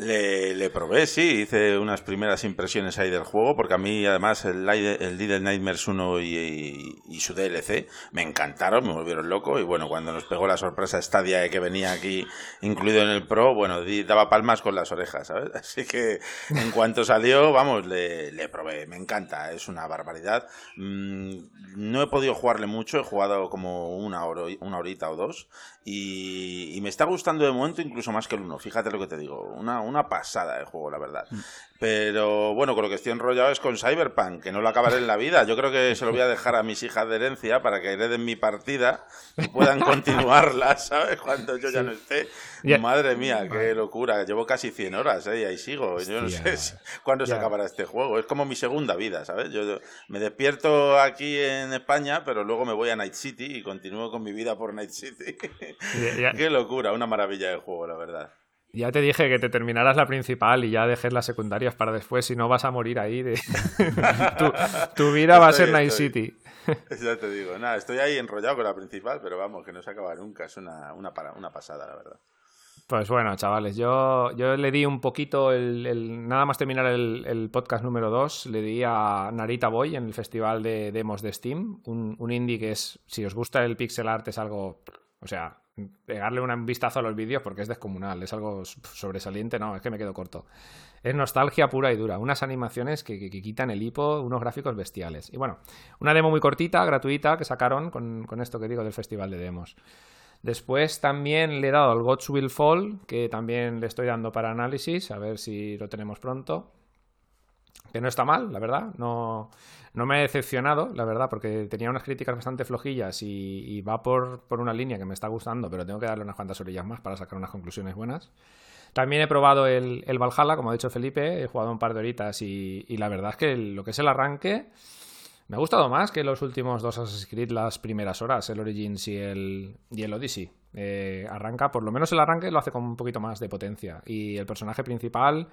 Speaker 4: Le, le, probé, sí, hice unas primeras impresiones ahí del juego, porque a mí además el, el Little Nightmares 1 y, su DLC me encantaron, me volvieron loco, y bueno, cuando nos pegó la sorpresa Stadia que venía aquí incluido en el Pro, bueno, daba palmas con las orejas, ¿sabes? Así que en cuanto salió, vamos, le, probé, me encanta, es una barbaridad. Mm, no he podido jugarle mucho, he jugado como una, hora, una horita o dos, y, me está gustando de momento incluso más que el 1, fíjate lo que te digo, una pasada de juego, la verdad. Mm. Pero bueno, con lo que estoy enrollado es con Cyberpunk, que no lo acabaré en la vida. Yo creo que se lo voy a dejar a mis hijas de herencia para que hereden mi partida y puedan continuarla, ¿sabes? Cuando yo ya no esté. Madre mía, qué locura. Llevo casi 100 horas, ¿eh? Y ahí sigo. Yo no sé cuándo se acabará este juego. Es como mi segunda vida, ¿sabes? Yo, me despierto aquí en España, pero luego me voy a Night City y continúo con mi vida por Night City. qué locura, una maravilla de juego, la verdad.
Speaker 1: Ya te dije que te terminarás la principal y ya dejes las secundarias para después, si no vas a morir ahí. De... tu, vida va a ser Night City.
Speaker 4: ya te digo, nada, estoy ahí enrollado con la principal, pero vamos, que no se acaba nunca, es una, una, una pasada, la verdad.
Speaker 1: Pues bueno, chavales, yo, yo le di un poquito, el, nada más terminar el, podcast número 2, le di a Narita Boy en el festival de demos de Steam, un, un indie que es, si os gusta el pixel art, es algo, o sea, pegarle un vistazo a los vídeos porque es descomunal, es algo sobresaliente, no, es que me quedo corto. Es nostalgia pura y dura, unas animaciones que, quitan el hipo, unos gráficos bestiales. Y bueno, una demo muy cortita, gratuita, que sacaron con, con esto que digo del festival de demos. Después también le he dado al Gods Will Fall, que también le estoy dando para análisis, a ver si lo tenemos pronto. Que no está mal, la verdad. No, no me ha decepcionado, la verdad, porque tenía unas críticas bastante flojillas y, va por, por, una línea que me está gustando, pero tengo que darle unas cuantas orillas más para sacar unas conclusiones buenas. También he probado el, el Valhalla, como ha dicho Felipe, he jugado un par de horitas y, y la verdad es que lo que es el arranque me ha gustado más que los últimos dos Assassin's Creed las primeras horas, el Origins y el, y el Odyssey. Eh, arranca, por lo menos el arranque lo hace con un poquito más de potencia. Y el personaje principal,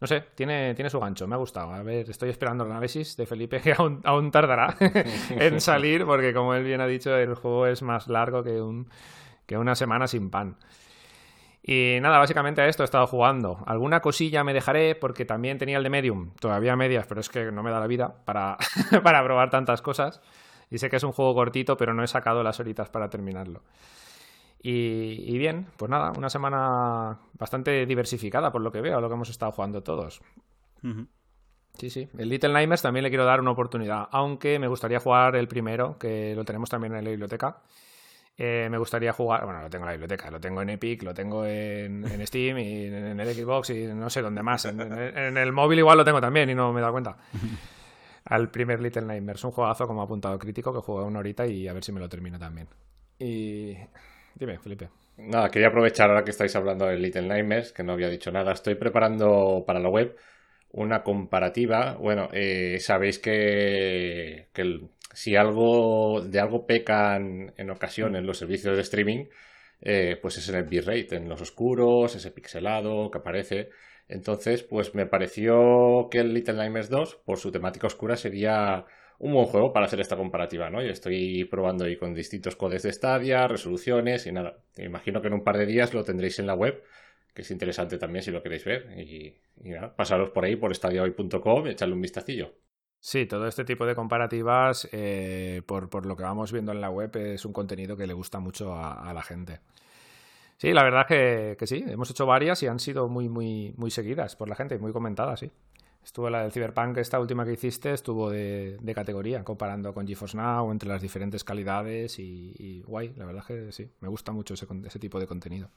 Speaker 1: no sé, tiene, tiene su gancho, me ha gustado. A ver, estoy esperando el análisis de Felipe, que aún, aún tardará en salir, porque como él bien ha dicho, el juego es más largo que, un, que una semana sin pan. Y nada, básicamente a esto he estado jugando. Alguna cosilla me dejaré porque también tenía el de Medium, todavía medias, pero es que no me da la vida para, para probar tantas cosas. Y sé que es un juego cortito, pero no he sacado las horitas para terminarlo. Y, bien, pues nada, una semana bastante diversificada por lo que veo, lo que hemos estado jugando todos. Sí, sí. El Little Nightmares también le quiero dar una oportunidad, aunque me gustaría jugar el primero, que lo tenemos también en la biblioteca. Eh, me gustaría jugar, bueno, lo tengo en la biblioteca, lo tengo en Epic, lo tengo en, Steam y en, el Xbox y no sé dónde más. En, el móvil igual lo tengo también y no me he dado cuenta. Al primer Little Nightmares, un juegazo como apuntado crítico que juego una horita y a ver si me lo termino también. Y dime, Felipe.
Speaker 2: Nada, quería aprovechar ahora que estáis hablando de Little Nightmares, que no había dicho nada. Estoy preparando para la web una comparativa. Bueno, eh, sabéis que, si algo de algo pecan en ocasiones los servicios de streaming, eh, pues es en el bitrate, en los oscuros, ese pixelado que aparece. Entonces, pues me pareció que el Little Nightmares 2, por su temática oscura, sería un buen juego para hacer esta comparativa, ¿no? Y estoy probando ahí con distintos codes de Stadia, resoluciones y nada. Imagino que en un par de días lo tendréis en la web, que es interesante también si lo queréis ver. Y, nada, pasaros por ahí, por stadiahoy.com echarle un vistacillo.
Speaker 1: Sí, todo este tipo de comparativas, eh, por, por, lo que vamos viendo en la web, es un contenido que le gusta mucho a, la gente. Sí, la verdad que, que, sí, hemos hecho varias y han sido muy, muy, muy seguidas por la gente y muy comentadas, sí. Estuvo la del Cyberpunk, esta última que hiciste, estuvo de, categoría, comparando con GeForce Now entre las diferentes calidades y, y guay, la verdad que sí, me gusta mucho ese, tipo de contenido.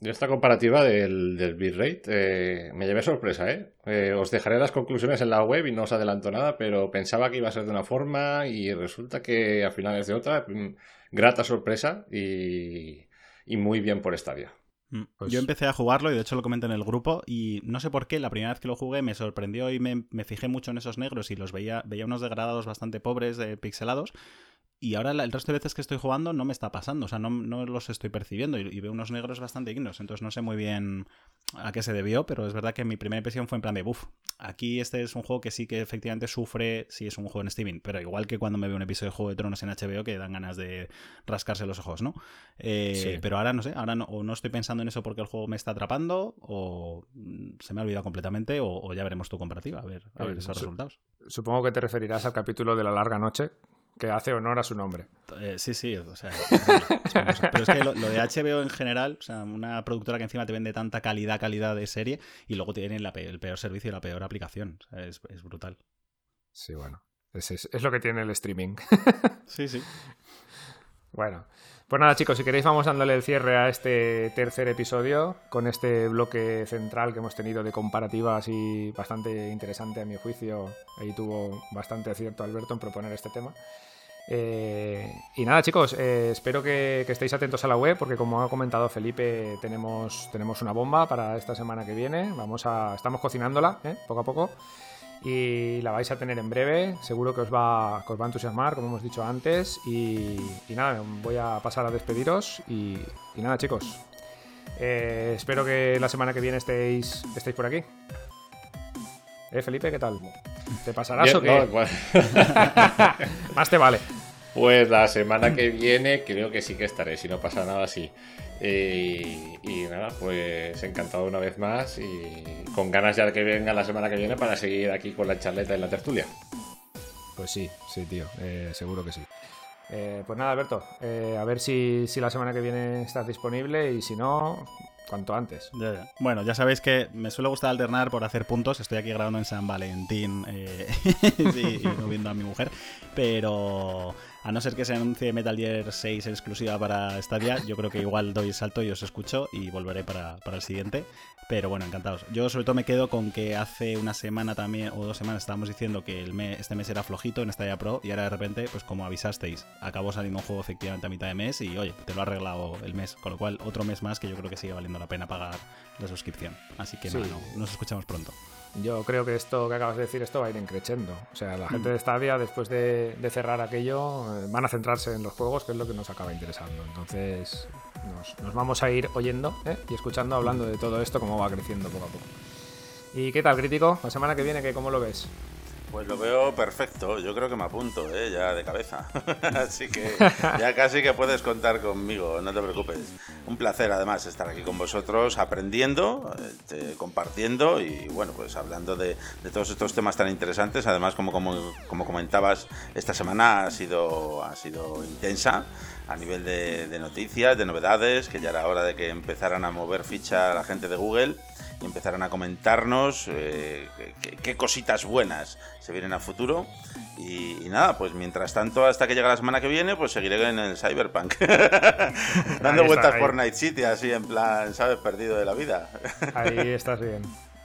Speaker 2: Yo esta comparativa del, del bitrate eh, me llevé sorpresa, ¿eh? ¿eh? Os dejaré las conclusiones en la web y no os adelanto nada, pero pensaba que iba a ser de una forma y resulta que al final es de otra. Mm, grata sorpresa y, y muy bien por Stadia.
Speaker 3: Mm, pues Yo empecé a jugarlo y de hecho lo comenté en el grupo y no sé por qué, la primera vez que lo jugué me sorprendió y me, me fijé mucho en esos negros y los veía, veía unos degradados bastante pobres, eh, pixelados y ahora el resto de veces que estoy jugando no me está pasando, o sea, no, no los estoy percibiendo y, veo unos negros bastante dignos, entonces no sé muy bien a qué se debió, pero es verdad que mi primera impresión fue en plan de, buf, aquí este es un juego que sí que efectivamente sufre si es un juego en streaming, pero igual que cuando me veo un episodio de Juego de Tronos en HBO que dan ganas de rascarse los ojos, ¿no? Eh, pero ahora no sé, ahora no, o no estoy pensando en eso porque el juego me está atrapando, o se me ha olvidado completamente, o, ya veremos tu comparativa, a ver, a ver esos resultados.
Speaker 1: Supongo que te referirás al capítulo de la larga noche, que hace honor a su nombre.
Speaker 3: Eh, sí, sí, o sea, pero es que lo, de HBO en general, o sea, una productora que encima te vende tanta calidad, calidad de serie y luego tiene el peor servicio y la peor aplicación, o sea, es, brutal.
Speaker 1: Sí, bueno, es, es, lo que tiene el streaming.
Speaker 3: sí, sí.
Speaker 1: Bueno, pues nada chicos, si queréis vamos dándole el cierre a este tercer episodio con este bloque central que hemos tenido de comparativas y bastante interesante a mi juicio. Ahí tuvo bastante acierto Alberto en proponer este tema. Eh, y nada chicos, eh, espero que, estéis atentos a la web porque como ha comentado Felipe tenemos, tenemos una bomba para esta semana que viene. Vamos a, estamos cocinándola ¿eh? poco a poco y la vais a tener en breve. Seguro que os va, os va a entusiasmar, como hemos dicho antes. Y, nada, voy a pasar a despediros. Y, nada, chicos. Eh, espero que la semana que viene estéis, estéis por aquí. ¿Eh, Felipe? ¿Qué tal? ¿Te pasarás o qué? Más te vale.
Speaker 2: Pues la semana que viene creo que sí que estaré, si no pasa nada, sí. Y, nada, pues encantado una vez más y con ganas ya de que venga la semana que viene para seguir aquí con la charleta y la tertulia.
Speaker 1: Pues sí, sí, tío, eh, seguro que sí. Eh, pues nada, Alberto, eh, a ver si, si la semana que viene estás disponible y si no, cuanto antes.
Speaker 3: Ya, ya. Bueno, ya sabéis que me suele gustar alternar por hacer puntos. Estoy aquí grabando en San Valentín eh, sí, y no viendo a mi mujer. Pero a no ser que se anuncie Metal Gear 6 exclusiva para Stadia, yo creo que igual doy el salto y os escucho y volveré para, para el siguiente. Pero bueno, encantados. Yo sobre todo me quedo con que hace una semana también, o dos semanas, estábamos diciendo que el mes, este mes era flojito en Stadia Pro y ahora de repente, pues como avisasteis, acabó saliendo un juego efectivamente a mitad de mes y oye, te lo ha arreglado el mes. Con lo cual, otro mes más que yo creo que sigue valiendo la pena pagar la suscripción. Así que
Speaker 1: Sí.
Speaker 3: nada, no, nos escuchamos pronto.
Speaker 1: Yo creo que esto que acabas de decir, esto va a ir increciendo. O sea, la gente de Stadia, después de, de cerrar aquello, eh, van a centrarse en los juegos, que es lo que nos acaba interesando. Entonces, nos, nos vamos a ir oyendo ¿eh? y escuchando, hablando de todo esto, cómo va creciendo poco a poco. ¿Y qué tal, crítico? La semana que viene, ¿qué, ¿cómo lo ves?
Speaker 4: Pues lo veo perfecto, yo creo que me apunto, ¿eh? ya de cabeza. Así que ya casi que puedes contar conmigo, no te preocupes. Un placer además estar aquí con vosotros, aprendiendo, este, compartiendo y bueno, pues hablando de, de todos estos temas tan interesantes. Además, como, como, como comentabas, esta semana ha sido, ha sido intensa a nivel de, de noticias, de novedades, que ya era hora de que empezaran a mover ficha la gente de Google y empezaran a comentarnos eh, qué, cositas buenas se vienen a futuro. Y, y nada, pues mientras tanto, hasta que llegue la semana que viene, pues seguiré en el Cyberpunk. Dando
Speaker 1: Ahí
Speaker 4: vueltas por Night City, así en plan, ¿sabes? Perdido de la vida.
Speaker 1: Ahí estás bien.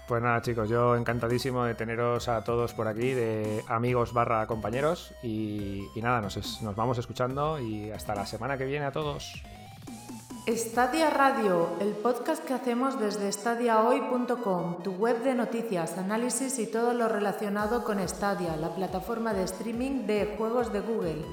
Speaker 1: Pues nada, chicos, yo encantadísimo de teneros a todos por aquí, de amigos barra compañeros. Y, y nada, nos, es- nos vamos escuchando y hasta la semana que viene a todos.
Speaker 5: Stadia Radio, el podcast que hacemos desde stadiahoy.com, tu web de noticias, análisis y todo lo relacionado con Stadia, la plataforma de streaming de juegos de Google.